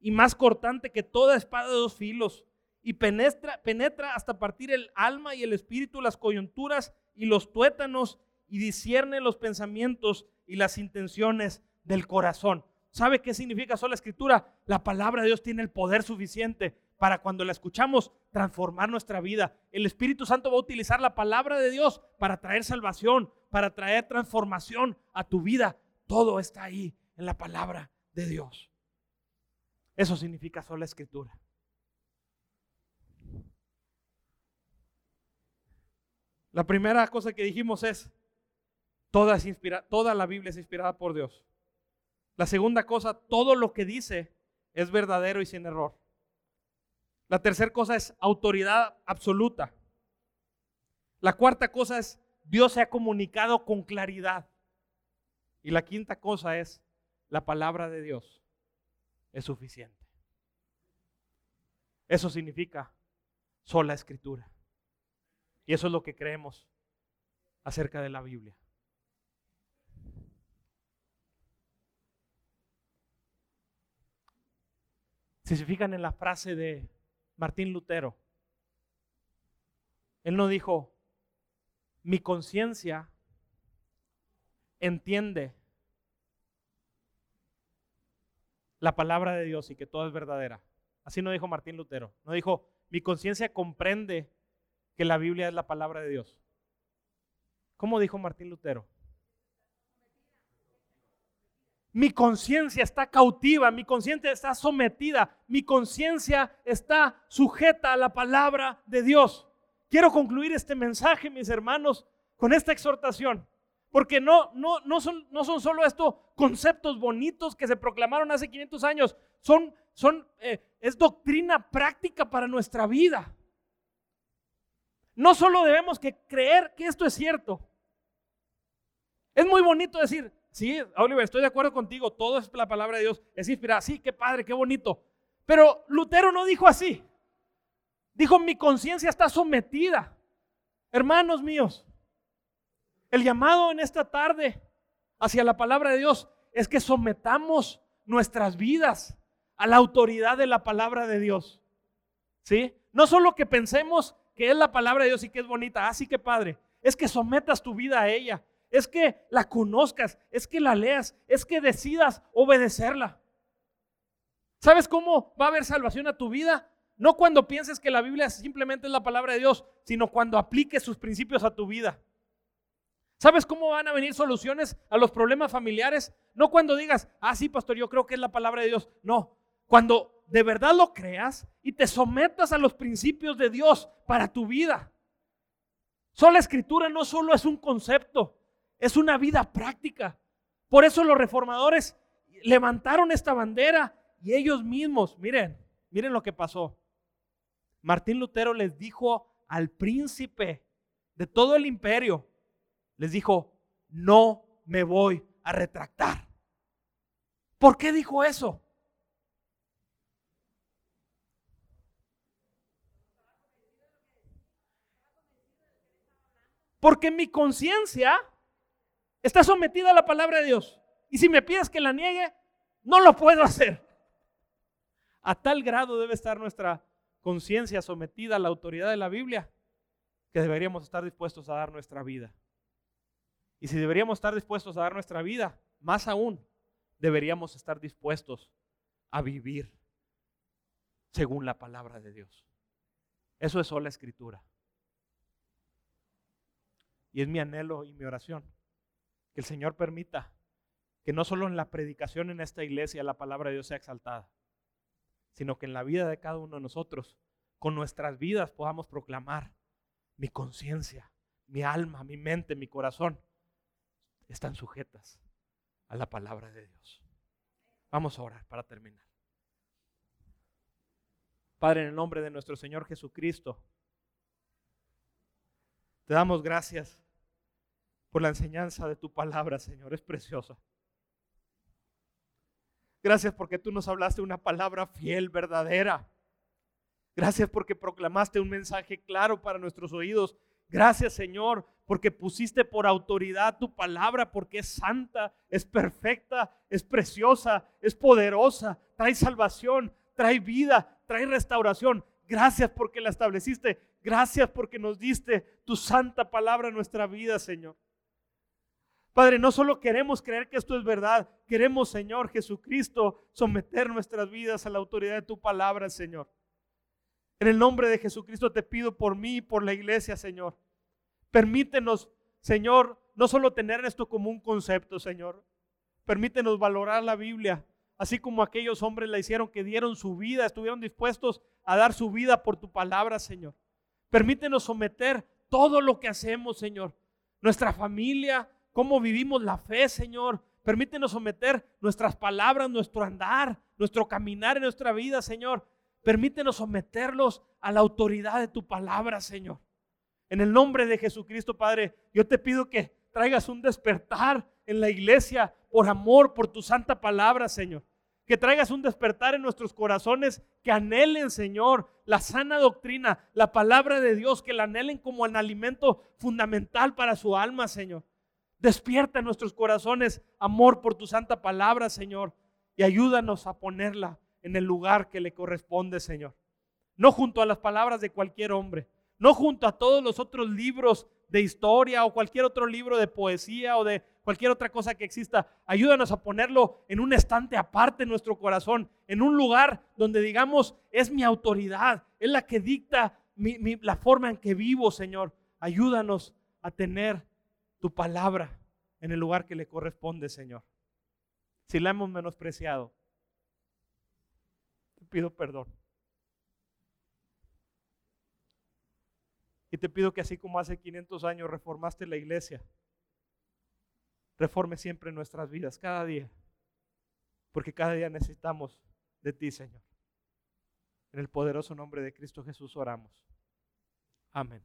A: y más cortante que toda espada de dos filos y penetra, penetra hasta partir el alma y el espíritu, las coyunturas y los tuétanos y discierne los pensamientos y las intenciones del corazón. ¿Sabe qué significa sola escritura? La palabra de Dios tiene el poder suficiente para cuando la escuchamos transformar nuestra vida. El Espíritu Santo va a utilizar la palabra de Dios para traer salvación, para traer transformación a tu vida. Todo está ahí en la palabra de Dios. Eso significa sola escritura. La primera cosa que dijimos es, toda, es toda la Biblia es inspirada por Dios. La segunda cosa, todo lo que dice es verdadero y sin error. La tercera cosa es autoridad absoluta. La cuarta cosa es Dios se ha comunicado con claridad. Y la quinta cosa es la palabra de Dios es suficiente. Eso significa sola escritura. Y eso es lo que creemos acerca de la Biblia. Si se fijan en la frase de Martín Lutero, él no dijo, mi conciencia entiende la palabra de Dios y que todo es verdadera. Así no dijo Martín Lutero. No dijo, mi conciencia comprende que la Biblia es la palabra de Dios. ¿Cómo dijo Martín Lutero? Mi conciencia está cautiva, mi conciencia está sometida, mi conciencia está sujeta a la palabra de Dios. Quiero concluir este mensaje, mis hermanos, con esta exhortación. Porque no, no, no, son, solo estos conceptos bonitos que se proclamaron hace 500 años, son, son, eh, es doctrina práctica para nuestra vida. No solo debemos que creer que esto es cierto. Es muy bonito decir, sí, Oliver, estoy de acuerdo contigo, todo es la palabra de Dios, es inspirada, sí, qué padre, qué bonito. Pero Lutero no dijo así. Dijo, mi conciencia está sometida. Hermanos míos, el llamado en esta tarde hacia la palabra de Dios es que sometamos nuestras vidas a la autoridad de la palabra de Dios. ¿Sí? No solo que pensemos que es la palabra de Dios y que es bonita, así ah, que padre, es que sometas tu vida a ella, es que la conozcas, es que la leas, es que decidas obedecerla. ¿Sabes cómo va a haber salvación a tu vida? No cuando pienses que la Biblia simplemente es la palabra de Dios, sino cuando apliques sus principios a tu vida. ¿Sabes cómo van a venir soluciones a los problemas familiares? No cuando digas, ah, sí, pastor, yo creo que es la palabra de Dios. No, cuando de verdad lo creas y te sometas a los principios de Dios para tu vida. Sola escritura no solo es un concepto, es una vida práctica. Por eso los reformadores levantaron esta bandera y ellos mismos, miren, miren lo que pasó. Martín Lutero les dijo al príncipe de todo el imperio, les dijo, no me voy a retractar. ¿Por qué dijo eso? Porque mi conciencia está sometida a la palabra de Dios. Y si me pides que la niegue, no lo puedo hacer. A tal grado debe estar nuestra conciencia sometida a la autoridad de la Biblia que deberíamos estar dispuestos a dar nuestra vida. Y si deberíamos estar dispuestos a dar nuestra vida, más aún, deberíamos estar dispuestos a vivir según la palabra de Dios. Eso es sola escritura. Y es mi anhelo y mi oración que el Señor permita que no solo en la predicación en esta iglesia la palabra de Dios sea exaltada, sino que en la vida de cada uno de nosotros, con nuestras vidas podamos proclamar mi conciencia, mi alma, mi mente, mi corazón están sujetas a la palabra de Dios. Vamos a orar para terminar. Padre, en el nombre de nuestro Señor Jesucristo, te damos gracias por la enseñanza de tu palabra, Señor. Es preciosa. Gracias porque tú nos hablaste una palabra fiel, verdadera. Gracias porque proclamaste un mensaje claro para nuestros oídos Gracias Señor, porque pusiste por autoridad tu palabra, porque es santa, es perfecta, es preciosa, es poderosa, trae salvación, trae vida, trae restauración. Gracias porque la estableciste. Gracias porque nos diste tu santa palabra en nuestra vida, Señor. Padre, no solo queremos creer que esto es verdad, queremos, Señor Jesucristo, someter nuestras vidas a la autoridad de tu palabra, Señor. En el nombre de Jesucristo te pido por mí y por la iglesia, Señor. Permítenos, Señor, no solo tener esto como un concepto, Señor. Permítenos valorar la Biblia, así como aquellos hombres la hicieron que dieron su vida, estuvieron dispuestos a dar su vida por tu palabra, Señor. Permítenos someter todo lo que hacemos, Señor. Nuestra familia, cómo vivimos la fe, Señor. Permítenos someter nuestras palabras, nuestro andar, nuestro caminar en nuestra vida, Señor. Permítenos someterlos a la autoridad de tu palabra, Señor. En el nombre de Jesucristo, Padre, yo te pido que traigas un despertar en la iglesia por amor, por tu santa palabra, Señor. Que traigas un despertar en nuestros corazones, que anhelen, Señor, la sana doctrina, la palabra de Dios, que la anhelen como un alimento fundamental para su alma, Señor. Despierta en nuestros corazones amor por tu santa palabra, Señor, y ayúdanos a ponerla en el lugar que le corresponde, Señor. No junto a las palabras de cualquier hombre, no junto a todos los otros libros de historia o cualquier otro libro de poesía o de cualquier otra cosa que exista. Ayúdanos a ponerlo en un estante aparte en nuestro corazón, en un lugar donde digamos, es mi autoridad, es la que dicta la forma en que vivo, Señor. Ayúdanos a tener tu palabra en el lugar que le corresponde, Señor. Si la hemos menospreciado, pido perdón. Y te pido que así como hace 500 años reformaste la iglesia, reforme siempre nuestras vidas, cada día. Porque cada día necesitamos de ti, Señor. En el poderoso nombre de Cristo Jesús oramos. Amén.